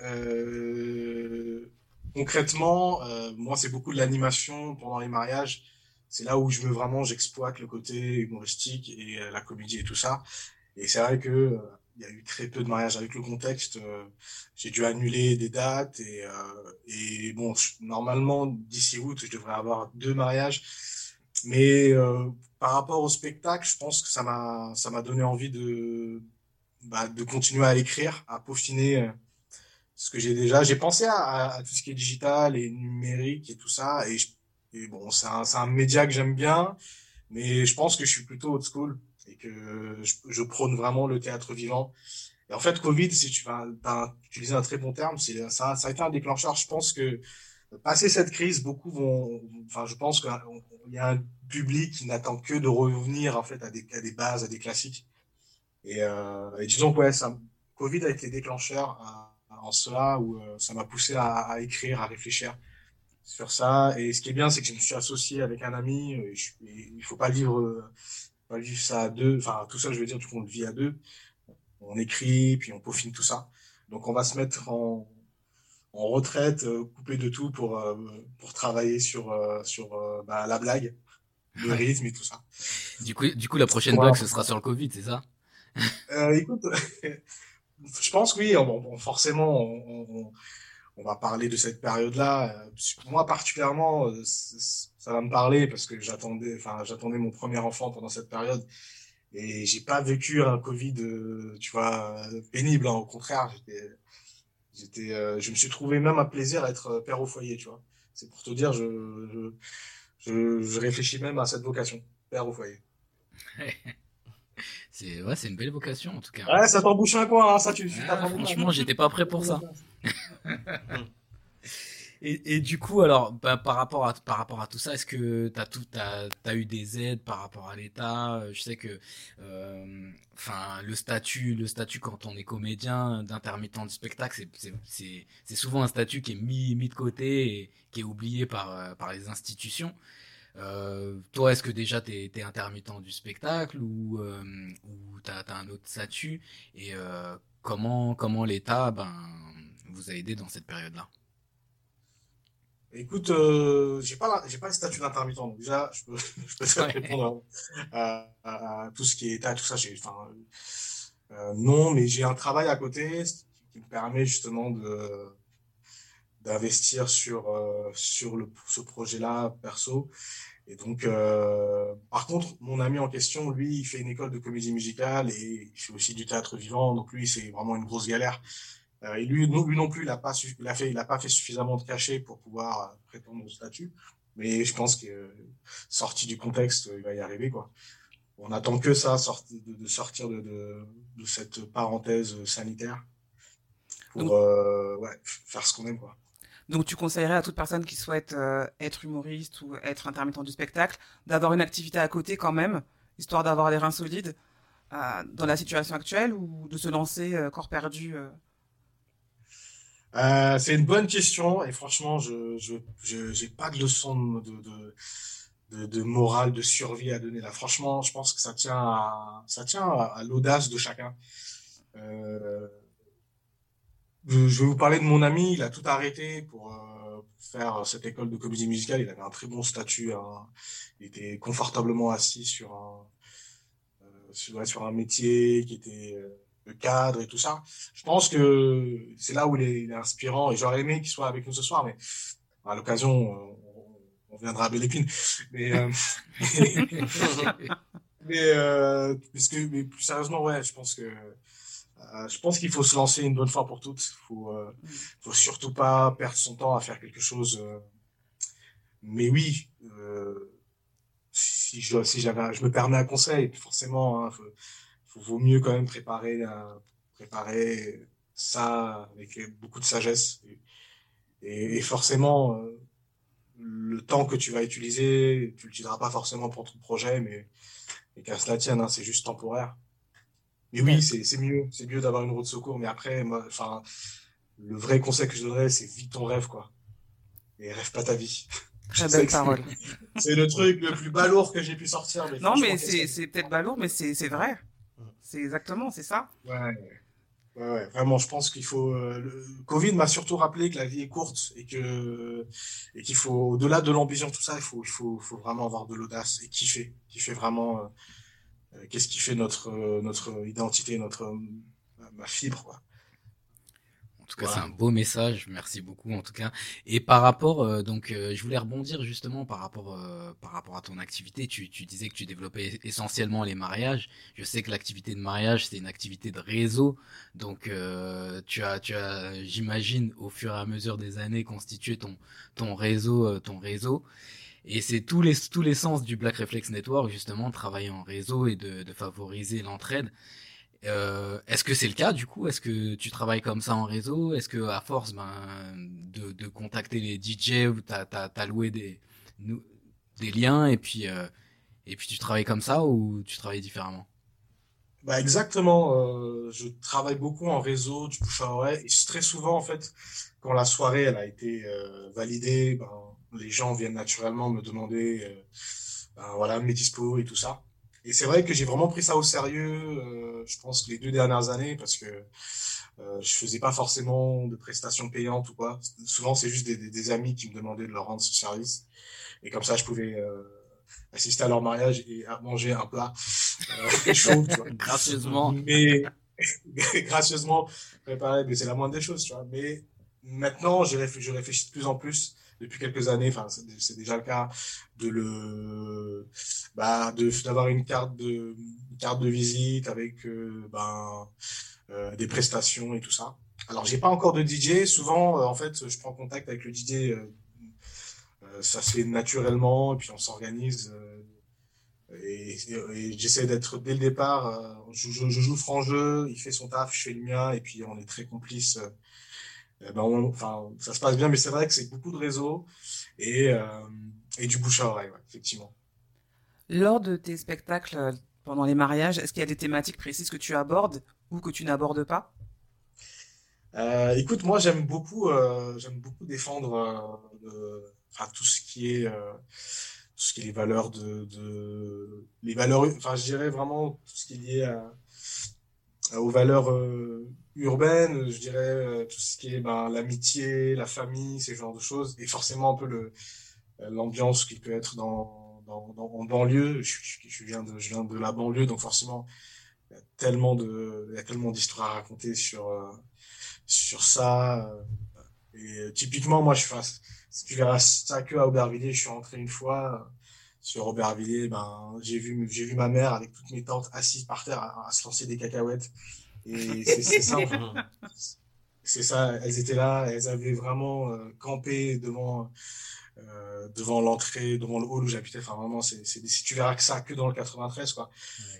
euh, concrètement, euh, moi, c'est beaucoup de l'animation pendant les mariages. C'est là où je veux vraiment, j'exploite le côté humoristique et euh, la comédie et tout ça. Et c'est vrai que euh, il y a eu très peu de mariages avec le contexte. euh, j'ai dû annuler des dates et, euh, bon, normalement, d'ici août, je devrais avoir deux mariages. Mais euh, par rapport au spectacle, je pense que ça m'a ça m'a donné envie de bah, de continuer à écrire, à peaufiner euh, ce que j'ai déjà. J'ai pensé à, à, tout ce qui est digital et numérique et tout ça. Et, bon, c'est un, c'est un média que j'aime bien, mais je pense que je suis plutôt old school et que je, prône vraiment le théâtre vivant. Et en fait, Covid, si tu vas t'as utilisé un très bon terme, c'est ça, ça a été un déclencheur. Je pense que passer cette crise, beaucoup vont, enfin, je pense qu'il y a un public qui n'attend que de revenir en fait à des, à des bases, à des classiques. Et, euh, et disons que ouais, ça, Covid a été déclencheur à- en cela où euh, ça m'a poussé à, à écrire, à réfléchir sur ça. Et ce qui est bien, c'est que je me suis associé avec un ami. Et je, il faut pas vivre, euh, pas vivre ça à deux. Enfin, tout ça, je veux dire, tout le monde vit à deux. On écrit, puis on peaufine tout ça. Donc, on va se mettre en, en retraite, euh, coupé de tout pour euh, pour travailler sur euh, sur bah, la blague, le rythme et tout ça. Du coup, du coup, la prochaine blague, ce sera sur le Covid, c'est ça? Euh, écoute, je pense que oui, bon, bon, forcément, on, on, on va parler de cette période-là. Moi, particulièrement, ça va me parler parce que j'attendais, enfin, j'attendais mon premier enfant pendant cette période et j'ai pas vécu un Covid, tu vois, pénible. hein. Au contraire, j'étais, j'étais, euh, je me suis trouvé même un plaisir à être euh, père au foyer, tu vois. C'est pour te dire, je, je, réfléchis même à cette vocation, père au foyer. C'est, ouais, c'est une belle vocation, en tout cas. Ouais, ça t'embouche un coin, hein, ça tu, Ah, franchement, j'étais pas prêt pour ça. Et, et du coup, alors, bah, par rapport à par rapport à tout ça, est-ce que t'as, t'as eu des aides par rapport à l'État? Euh, Je sais que, euh, le statut, le statut quand on est comédien d'intermittent du spectacle, c'est souvent un statut qui est mis mis de côté et qui est oublié par euh, par les institutions. Euh, toi, est-ce que déjà t'es es intermittent du spectacle ou euh, ou t'as as un autre statut? Et comment comment l'État ben vous a aidé dans cette période-là? Écoute, euh, j'ai pas j'ai pas le statut d'intermittent. Donc déjà, je peux, je peux te répondre à, à- à tout ce qui est état, tout ça. J'ai, enfin, euh, non, mais j'ai un travail à côté qui qui me permet justement de d'investir sur euh, sur le ce projet-là perso. Et donc, euh, par contre, mon ami en question, lui, il fait une école de comédie musicale et il fait aussi du théâtre vivant. Donc lui, c'est vraiment une grosse galère. Euh, et lui non, lui non plus, il a pas, su- il a fait, il a pas fait suffisamment de cachet pour pouvoir euh, prétendre au statut. Mais je pense que euh, sorti du contexte, il va y arriver quoi. On attend que ça, sorti- de, de sortir de, de, de cette parenthèse sanitaire pour Donc- euh, ouais, faire ce qu'on aime quoi. Donc tu conseillerais à toute personne qui souhaite euh, être humoriste ou être intermittent du spectacle d'avoir une activité à côté quand même, histoire d'avoir les reins solides euh, dans la situation actuelle ou de se lancer corps perdu euh. C'est une bonne question et franchement, je j'ai pas de leçon de de de, morale, de survie à donner là. Franchement, je pense que ça tient à ça tient à, l'audace de chacun. Euh, je, vais vous parler de mon ami. Il a tout arrêté pour euh, faire cette école de comédie musicale. Il avait un très bon statut. hein. Il était confortablement assis sur un euh, sur, sur un métier qui était euh, le cadre et tout ça. Je pense que c'est là où il est, il est inspirant et j'aurais aimé qu'il soit avec nous ce soir, mais à l'occasion, on, on viendra à Belle Épine. Mais, euh, mais, euh, parce que, mais plus sérieusement, ouais, je pense que euh, je pense qu'il faut se lancer une bonne fois pour toutes. Il faut, faut surtout pas perdre son temps à faire quelque chose. mais oui, si je, si j'avais, je me permets un conseil, forcément, hein, faut, vaut mieux quand même préparer, euh, préparer ça avec beaucoup de sagesse. Et, forcément, euh, le temps que tu vas utiliser, tu l'utiliseras pas forcément pour ton projet, mais, mais qu'à cela tienne, hein, c'est juste temporaire. Mais oui, c'est, c'est mieux, c'est mieux d'avoir une roue de secours. Mais après, moi, enfin, le vrai conseil que je donnerais, c'est vis ton rêve, quoi. Et rêve pas ta vie. C'est- parole. C'est le truc le plus balourd que j'ai pu sortir. Mais Non, mais c'est peut-être balourd, mais c'est vrai. C'est exactement, c'est ça. Ouais, ouais, vraiment, je pense qu'il faut. euh, le Covid m'a surtout rappelé que la vie est courte et que et qu'il faut, au-delà de l'ambition, tout ça, il faut, il faut, faut vraiment avoir de l'audace et kiffer, kiffer vraiment. euh, euh, Qu'est-ce qui fait notre notre identité, notre ma fibre, quoi. Tout cas, c'est un beau message. Merci beaucoup, en tout cas. Et par rapport, euh, donc, euh, je voulais rebondir justement par rapport, euh, par rapport à ton activité. Tu, tu disais que tu développais essentiellement les mariages. Je sais que l'activité de mariage, c'est une activité de réseau. Donc, euh, tu as, tu as, j'imagine, au fur et à mesure des années, constitué ton, ton réseau, euh, ton réseau. Et c'est tous les, tous les sens du Black Reflex Network, justement, de travailler en réseau et de, de favoriser l'entraide. Euh, est-ce que c'est le cas du coup? Est-ce que tu travailles comme ça en réseau? Est-ce que à force ben, de, de contacter les DJ ou t'as t'as loué des des liens et puis euh, et puis tu travailles comme ça ou tu travailles différemment? Bah exactement. euh, je travaille beaucoup en réseau, du bouche à oreille, et très souvent en fait, quand la soirée elle a été euh, validée, ben, les gens viennent naturellement me demander, euh, ben, voilà, mes dispos et tout ça. Et c'est vrai que j'ai vraiment pris ça au sérieux. euh, je pense que les deux dernières années, parce que euh, je faisais pas forcément de prestations payantes ou quoi. Souvent c'est juste des, des, des amis qui me demandaient de leur rendre ce service, et comme ça je pouvais euh, assister à leur mariage et à manger un plat euh, chaud, tu vois. Gracieusement. Mais gracieusement préparé, mais c'est la moindre des choses, tu vois. Mais maintenant, je réfléchis, je réfléchis de plus en plus depuis quelques années, enfin c'est déjà le cas, de le, bah, d'avoir une carte de une carte de visite avec euh, ben euh, des prestations et tout ça. Alors j'ai pas encore de DJ. Souvent, euh, en fait, je prends contact avec le DJ. euh, ça se fait naturellement et puis on s'organise. et, et j'essaie d'être dès le départ. je, je, je joue franc jeu, il fait son taf, je fais le mien, et puis on est très complices. Eh ben on- enfin, ça se passe bien, mais c'est vrai que c'est beaucoup de réseaux et, euh, et du bouche à oreille, ouais, effectivement. Lors de tes spectacles euh, pendant les mariages, est-ce qu'il y a des thématiques précises que tu abordes ou que tu n'abordes pas? Euh, écoute, moi j'aime beaucoup, euh, j'aime beaucoup défendre euh, enfin, tout ce qui est euh, ce qui est les valeurs de, de les valeurs, enfin je dirais vraiment tout ce qui est lié à, à- aux valeurs urbaines, je dirais euh, tout ce qui est ben, l'amitié, la famille, ces genres de choses, et forcément un peu le euh, l'ambiance qui peut être dans, dans, dans en banlieue. Je, je, je viens de je viens de la banlieue, donc forcément il y a tellement de il y a tellement d'histoires à raconter sur euh, sur ça. et typiquement, moi, je fais, si tu verras ça que à Aubervilliers, je suis rentré une fois sur Aubervilliers, ben, j'ai vu, j'ai vu ma mère avec toutes mes tantes assises par terre à se lancer des cacahuètes. Et c'est ça. C'est elles étaient là, elles avaient vraiment euh, campé devant, euh, devant l'entrée, devant le hall où j'habitais. Enfin, vraiment, c'est, c'est, si tu verras que ça que dans le 93, quoi.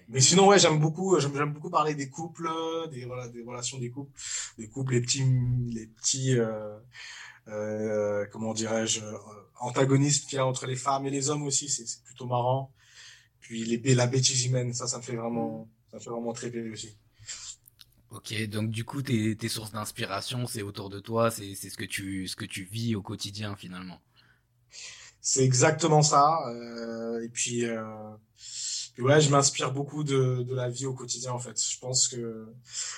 Mais sinon, ouais, j'aime beaucoup, j'aime, j'aime beaucoup parler des couples, des, voilà, des relations des couples, des couples, les petits, les petits, euh, euh, comment dirais-je, euh, antagonistes qu'il y a entre les femmes et les hommes aussi, c'est, c'est plutôt marrant. Puis les, la bêtise humaine, ça, ça me fait vraiment, ça me fait vraiment très plaisir aussi. Ok, donc du coup, tes, tes sources d'inspiration, c'est autour de toi, c'est ce que tu ce que tu vis au quotidien finalement. C'est exactement ça. euh, et puis, euh, puis ouais, je m'inspire beaucoup de, de la vie au quotidien en fait. Je pense que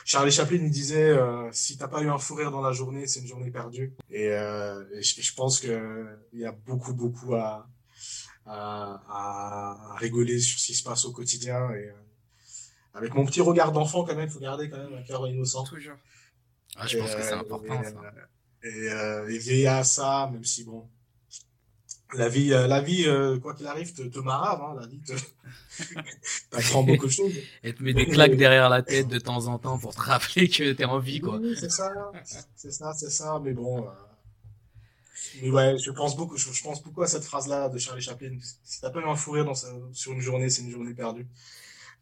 Charlie Chaplin il disait euh, si t'as pas eu un fou rire dans la journée, c'est une journée perdue. Et, euh, je, pense que il y a beaucoup beaucoup à, à, à, à rigoler sur ce qui se passe au quotidien. Et euh, avec mon petit regard d'enfant quand même, faut garder quand même un cœur innocent. Toujours. Ah, je pense que c'est euh, important et, ça. euh, Et, euh, et veiller à ça, même si bon, la vie, euh, la vie, euh, quoi qu'il arrive, te, te marave, hein, la vie te, t'apprends beaucoup de choses. Et te met des claques derrière la tête de temps en temps pour te rappeler que t'es en vie quoi. Oui, c'est ça, c'est ça, c'est ça, mais bon. euh, Mais ouais, je pense beaucoup, je, je pense beaucoup à cette phrase-là de Charlie Chaplin. Si t'as pas eu un fou rire dans sa- sur une journée, c'est une journée perdue.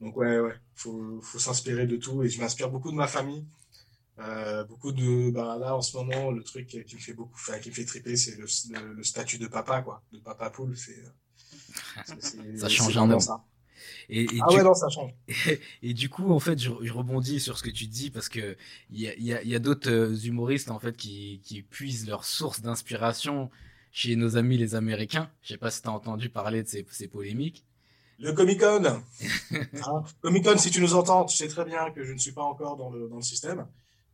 Donc ouais, ouais, faut, faut s'inspirer de tout. Et je m'inspire beaucoup de ma famille. Euh, beaucoup de, bah là, en ce moment, le truc qui me fait beaucoup, qui me fait triper, c'est le, le, le statut de papa, quoi. De papa poule, c'est, Ça change un homme. ça. Et, et Ah du, ouais, non, ça change. et du coup, en fait, je, je rebondis sur ce que tu dis parce que il y a, il y a, y a d'autres euh, humoristes en fait qui, qui puisent leur source d'inspiration chez nos amis les Américains. Je sais pas si t'as entendu parler de ces, ces polémiques. Le Comic Con. Hein, Comic Con, si tu nous entends, tu sais très bien que je ne suis pas encore dans le, dans le système.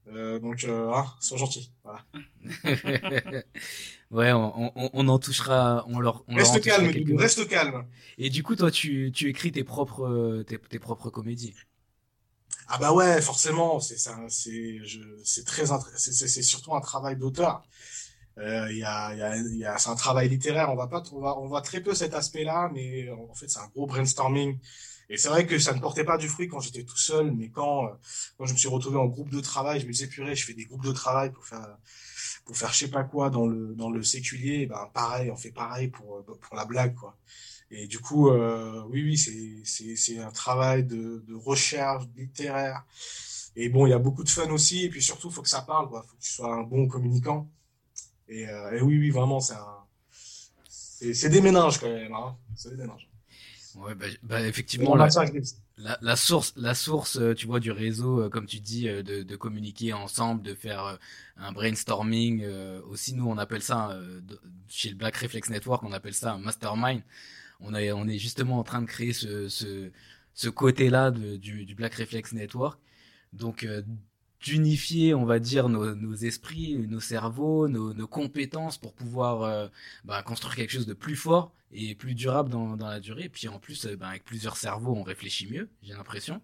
Euh, donc, euh, hein, sois gentil. Voilà. ouais, on, on, on en touchera, on leur, on Reste calme, reste calme. Et du coup, toi, tu, tu écris tes propres, tes, tes propres comédies. Ah bah ouais, forcément, c'est ça, c'est je c'est très int- c'est c'est c'est surtout un travail d'auteur. Euh, il y a il y a il y a c'est un travail littéraire, on va pas on va on voit très peu cet aspect-là, mais en fait, c'est un gros brainstorming. Et c'est vrai que ça ne portait pas du fruit quand j'étais tout seul, mais quand euh, quand je me suis retrouvé en groupe de travail, je me disais purée, je fais des groupes de travail pour faire pour faire je sais pas quoi dans le dans le séculier, ben pareil, on fait pareil pour pour la blague quoi. Et du coup, euh, oui, oui, c'est, c'est, c'est un travail de, de recherche littéraire. Et bon, il y a beaucoup de fun aussi. Et puis surtout, faut que ça parle, quoi. Faut que tu sois un bon communicant. Et, euh, et oui, oui, vraiment, c'est un, c'est, des méninges quand même, hein. C'est des méninges. Ouais, bah, bah, effectivement, en la, la, la source, la source, euh, tu vois, du réseau, euh, comme tu dis, euh, de, de communiquer ensemble, de faire un brainstorming. aussi, nous, on appelle ça chez le Black Reflex Network, on appelle ça un mastermind. On est, on est justement en train de créer ce, ce, ce côté-là du, du Black Reflex Network. Donc, euh, d'unifier, on va dire, nos, nos esprits, nos cerveaux, nos, nos compétences pour pouvoir euh, bah, construire quelque chose de plus fort et plus durable dans, dans la durée. Puis en plus, euh, bah, avec plusieurs cerveaux, on réfléchit mieux, j'ai l'impression.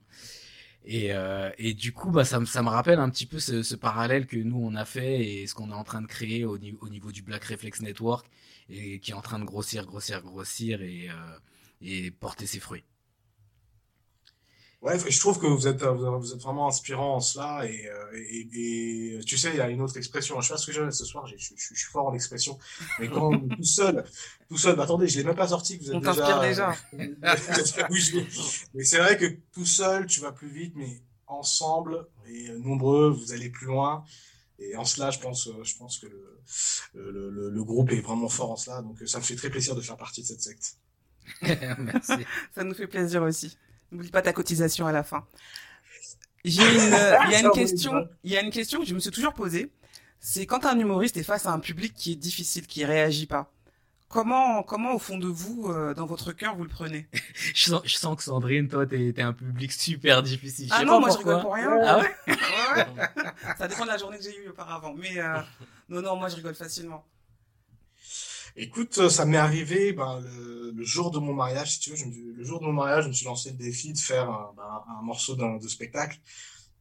Et, euh, et du coup, bah, ça, me- ça me rappelle un petit peu ce, ce parallèle que nous, on a fait et ce qu'on est en train de créer au, au niveau du Black Reflex Network et qui est en train de grossir, grossir, grossir et, euh, et porter ses fruits. Ouais, je trouve que vous êtes, euh, vous êtes vraiment inspirant en cela. Et, euh, et, et tu sais, il y a une autre expression. Je sais pas ce que j'ai ce soir. Je, je, je suis fort en expression. Mais quand tout seul, tout seul, bah, attendez, je l'ai même pas sorti. Vous êtes On t'inspire déjà. oui, je l'ai. Mais c'est vrai que tout seul, tu vas plus vite, mais ensemble et nombreux, vous allez plus loin. Et en cela, je pense, euh, je pense que le, le, le, le groupe est vraiment fort en cela. Donc, euh, ça me fait très plaisir de faire partie de cette secte. Merci. Ça nous fait plaisir aussi. N'oublie pas ta cotisation à la fin. J'ai une, il y a une question, il y a une question que je me suis toujours posée. C'est quand un humoriste est face à un public qui est difficile, qui réagit pas. comment, comment au fond de vous, euh, dans votre cœur, vous le prenez? Je sens, je sens que Sandrine, toi, t'es t'es un public super difficile. Je Ah sais non, pas moi je rigole pour rien. Ah ouais. Ça dépend de la journée que j'ai eue auparavant. Mais euh, non, non, moi je rigole facilement. Écoute, euh, ça m'est arrivé ben, le, le jour de mon mariage, si tu veux. Je me- le jour de mon mariage, je me suis lancé le défi de faire un, ben, un morceau d'un de spectacle.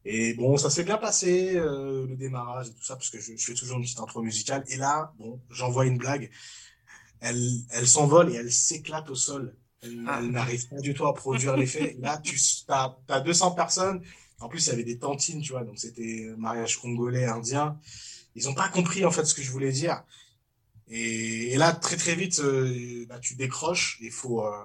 Et bon, ça s'est bien passé, euh, le démarrage et tout ça, parce que je, je fais toujours une petite intro musicale. Et là, bon, j'envoie une blague. Elle, elle s'envole et elle s'éclate au sol. Elle, Ah. elle n'arrive pas du tout à produire l'effet. Là, tu as, as 200 personnes. En plus, il y avait des tantines, tu vois. Donc, c'était mariage congolais, indien. Ils ont pas compris, en fait, ce que je voulais dire. Et, et là, très très vite, euh, bah, tu décroches. Il faut, euh,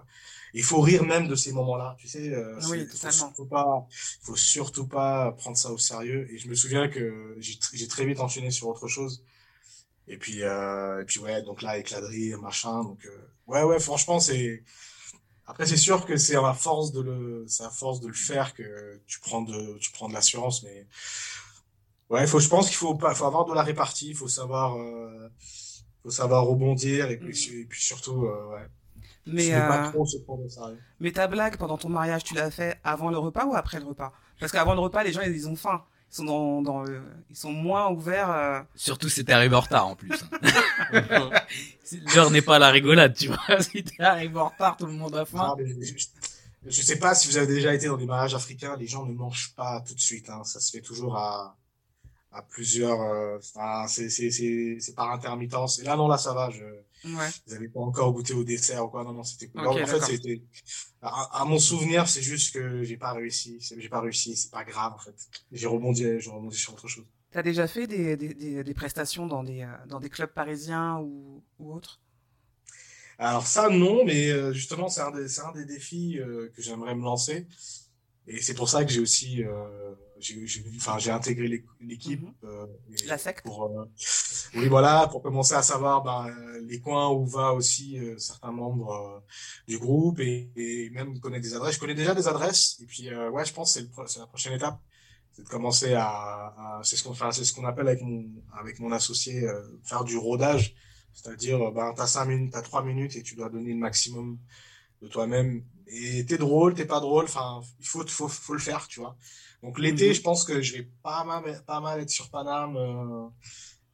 il faut rire même de ces moments-là. Tu sais, euh, Oui, faut surtout pas, faut surtout pas prendre ça au sérieux. Et je me souviens que j'ai tr- j'ai très vite enchaîné sur autre chose. Et puis, euh, et puis ouais, donc là, avec la machin. Donc, euh, ouais, ouais, franchement, c'est. Après, c'est sûr que c'est à force de le, c'est à force de le faire que tu prends de, tu prends de l'assurance, mais ouais, faut, je pense qu'il faut pas, faut avoir de la répartie, il faut savoir, euh, faut savoir rebondir et puis, et puis surtout, euh, ouais, Mais, ne pas euh, trop se prendre au sérieux. mais ta blague pendant ton mariage, tu l'as fait avant le repas ou après le repas? Parce qu'avant le repas, les gens ils ont faim. Ils sont dans, dans le- ils sont moins ouverts. euh, Surtout si t'es arrivé en retard en plus. L'heure n'est pas à la rigolade, tu vois. Si t'es arrivé en retard, tout le monde a faim. Mais je, je- je sais pas si vous avez déjà été dans des mariages africains, les gens ne mangent pas tout de suite, hein. Ça se fait toujours à, à plusieurs, euh, enfin, c'est, c'est, c'est, c'est par intermittence. Et là, non, là, ça va, je, Ouais. Vous avez pas encore goûté au dessert ou quoi? Non, non, c'était cool. Ok, en fait, c'était, à, à mon souvenir, c'est juste que j'ai pas réussi. J'ai pas réussi. C'est pas grave, en fait. J'ai rebondi, j'ai rebondi sur autre chose. T'as déjà fait des, des, des, des prestations dans des, euh, dans des clubs parisiens ou, ou autres? Alors ça, non, mais euh, justement, c'est un des, c'est un des défis euh, que j'aimerais me lancer. Et c'est pour ça que j'ai aussi, euh, j'ai, j'ai, enfin, j'ai intégré l'é- l'équipe. Mhm. euh, et La secte Pour, euh, oui, voilà, pour commencer à savoir ben, les coins où va aussi euh, certains membres euh, du groupe et, et même connaître des adresses. Je connais déjà des adresses. Et puis, euh, ouais, je pense que c'est, c'est la prochaine étape. C'est de commencer à, à c'est ce qu'on, enfin, c'est ce qu'on appelle avec mon, avec mon associé, euh, faire du rodage. C'est-à-dire, ben, t'as cinq minutes, t'as trois minutes et tu dois donner le maximum de toi-même. Et t'es drôle, t'es pas drôle, enfin, il faut, faut, faut le faire, tu vois. Donc l'été, je pense que je vais pas mal, pas mal être sur Paname. euh,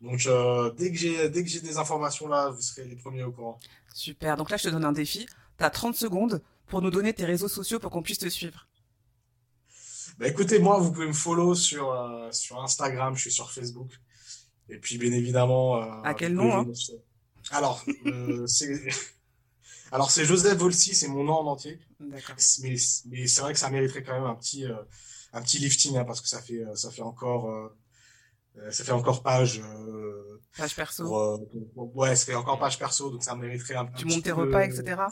donc euh, dès que j'ai, dès que j'ai des informations là, vous serez les premiers au courant. Super. Donc là, je te donne un défi. T'as 30 secondes pour nous donner tes réseaux sociaux pour qu'on puisse te suivre. Bah écoutez, moi, vous pouvez me follow sur, euh, sur Instagram, je suis sur Facebook. Et puis, bien évidemment. euh, À quel nom, hein Alors, euh, c'est. Alors, c'est Joseph Volsi, c'est mon nom en entier. D'accord. Mais, mais c'est vrai que ça mériterait quand même un petit, euh, un petit lifting, hein, parce que ça fait, euh, ça fait encore, euh, euh, ça fait encore page, euh, Page perso. pour, pour- ouais, ça fait encore page perso, donc ça mériterait un, un Tu petit montes tes peu- repas, etc.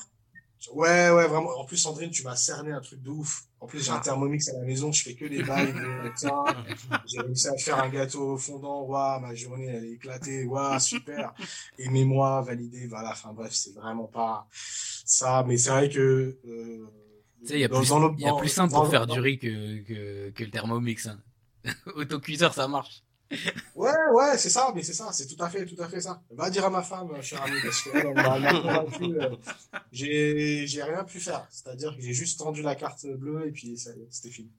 Ouais, ouais, vraiment. En plus, Sandrine, tu m'as cerné un truc de ouf. En plus, j'ai un Ah. Thermomix à la maison, je fais que des bails j'ai réussi à faire un gâteau fondant, waouh, ma journée, elle est éclatée, waouh, super. Aimez-moi, validé, voilà. Enfin, bref, c'est vraiment pas ça, mais c'est vrai que, euh, il y a dans- plus, dans y a plus simple dans pour faire du riz que, que, que le thermomix. Hein. Autocuiseur, ça marche. Ouais, ouais, c'est ça, mais c'est ça, c'est tout à fait, tout à fait ça. Va dire à ma femme, euh, cher ami, parce elle m'a convaincu, euh, j'ai, j'ai rien pu faire. C'est-à-dire que j'ai juste tendu la carte bleue et puis ça, c'était fini.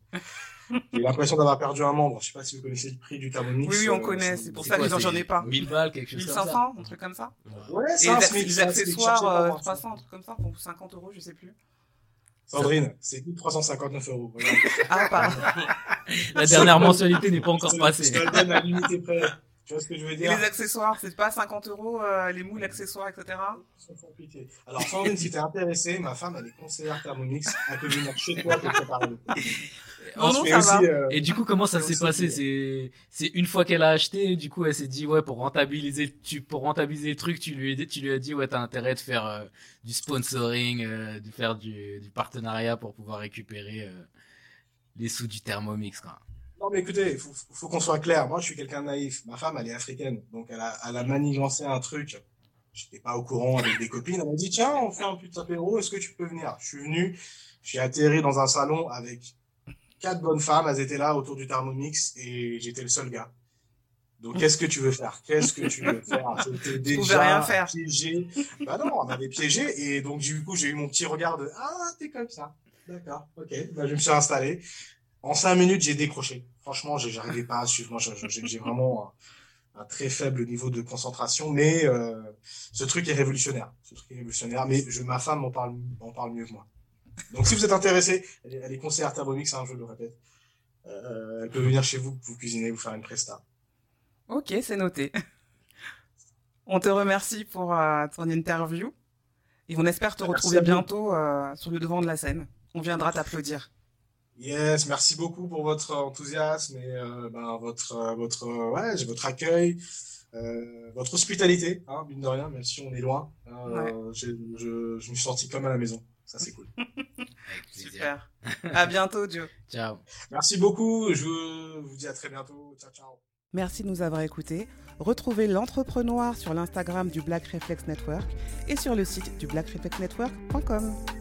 J'ai l'impression d'avoir perdu un membre. Je sais pas si vous connaissez le prix du Thermomix. Oui, oui, on euh, connaît. C'est pour C'est ça que j'en ai pas. 1000 balles, quelque chose comme ça. 1500, un truc comme ça. Ouais, Et c'est un les, accessoires, Cherchez pas euh, moi. 300, un truc comme ça, pour 50 euros, je sais plus. Sandrine, c'est plus de 359 euros. Ah, pardon. La dernière mensualité n'est pas encore passée. Je te le donne à l'unité près. Tu vois ce que je veux Et dire? les accessoires, c'est pas 50 euros, euh, les moules, accessoires, etc. Alors, Sandrine, si t'es intéressé, ma femme, elle est conseillère Thermomix. Elle peut venir chez toi pour préparer. Non, non, ça aussi, va. euh, Et du coup, comment ça s'est passé? C'est c'est une fois qu'elle a acheté, du coup, elle s'est dit ouais pour rentabiliser tu pour rentabiliser le truc, tu lui tu lui as dit ouais t'as intérêt de faire euh, du sponsoring, euh, de faire du, du partenariat pour pouvoir récupérer euh, les sous du Thermomix quoi. Non, mais écoutez, il faut, faut qu'on soit clair. Moi, je suis quelqu'un de naïf. Ma femme, elle est africaine. Donc, elle a, elle a manigancé un truc. J'étais pas au courant avec des copines. Elle m'a dit, tiens, on fait un petit apéro. Est-ce que tu peux venir? Je suis venu. J'ai atterri dans un salon avec quatre bonnes femmes. Elles étaient là autour du Thermomix et j'étais le seul gars. Donc, qu'est-ce que tu veux faire? Qu'est-ce que tu veux faire? Pouvais déjà rien faire. piégé. Bah non, on m'avait piégé. Et donc, du coup, j'ai eu mon petit regard de Ah, t'es comme ça. D'accord, ok. Bah, je me suis installé. En cinq minutes, j'ai décroché. Franchement, j'arrivais pas à suivre. Moi, j'ai vraiment un, un très faible niveau de concentration. Mais euh, ce truc est révolutionnaire. Ce truc est révolutionnaire. Mais je, ma femme m'en parle, m'en parle mieux que moi. Donc, si vous êtes intéressé, elle est, elle est conseillère Thermomix, hein, je le répète. Euh, elle peut venir chez vous, vous cuisiner, vous faire une presta. Ok, c'est noté. On te remercie pour euh, ton interview et on espère te Merci retrouver bientôt euh, sur le devant de la scène. On viendra t'applaudir. Yes, merci beaucoup pour votre enthousiasme et euh, ben, votre, euh, votre, euh, ouais, votre accueil, euh, votre hospitalité, hein, mine de rien, même si on est loin. Euh, j'ai- je, je me suis senti comme à la maison. Ça, c'est cool. Super. à bientôt, Joe. Ciao. Merci beaucoup. Je vous dis à très bientôt. Ciao, ciao. Merci de nous avoir écoutés. Retrouvez l'entrepreneur sur l'Instagram du Black Reflex Network et sur le site du blackreflexnetwork.com.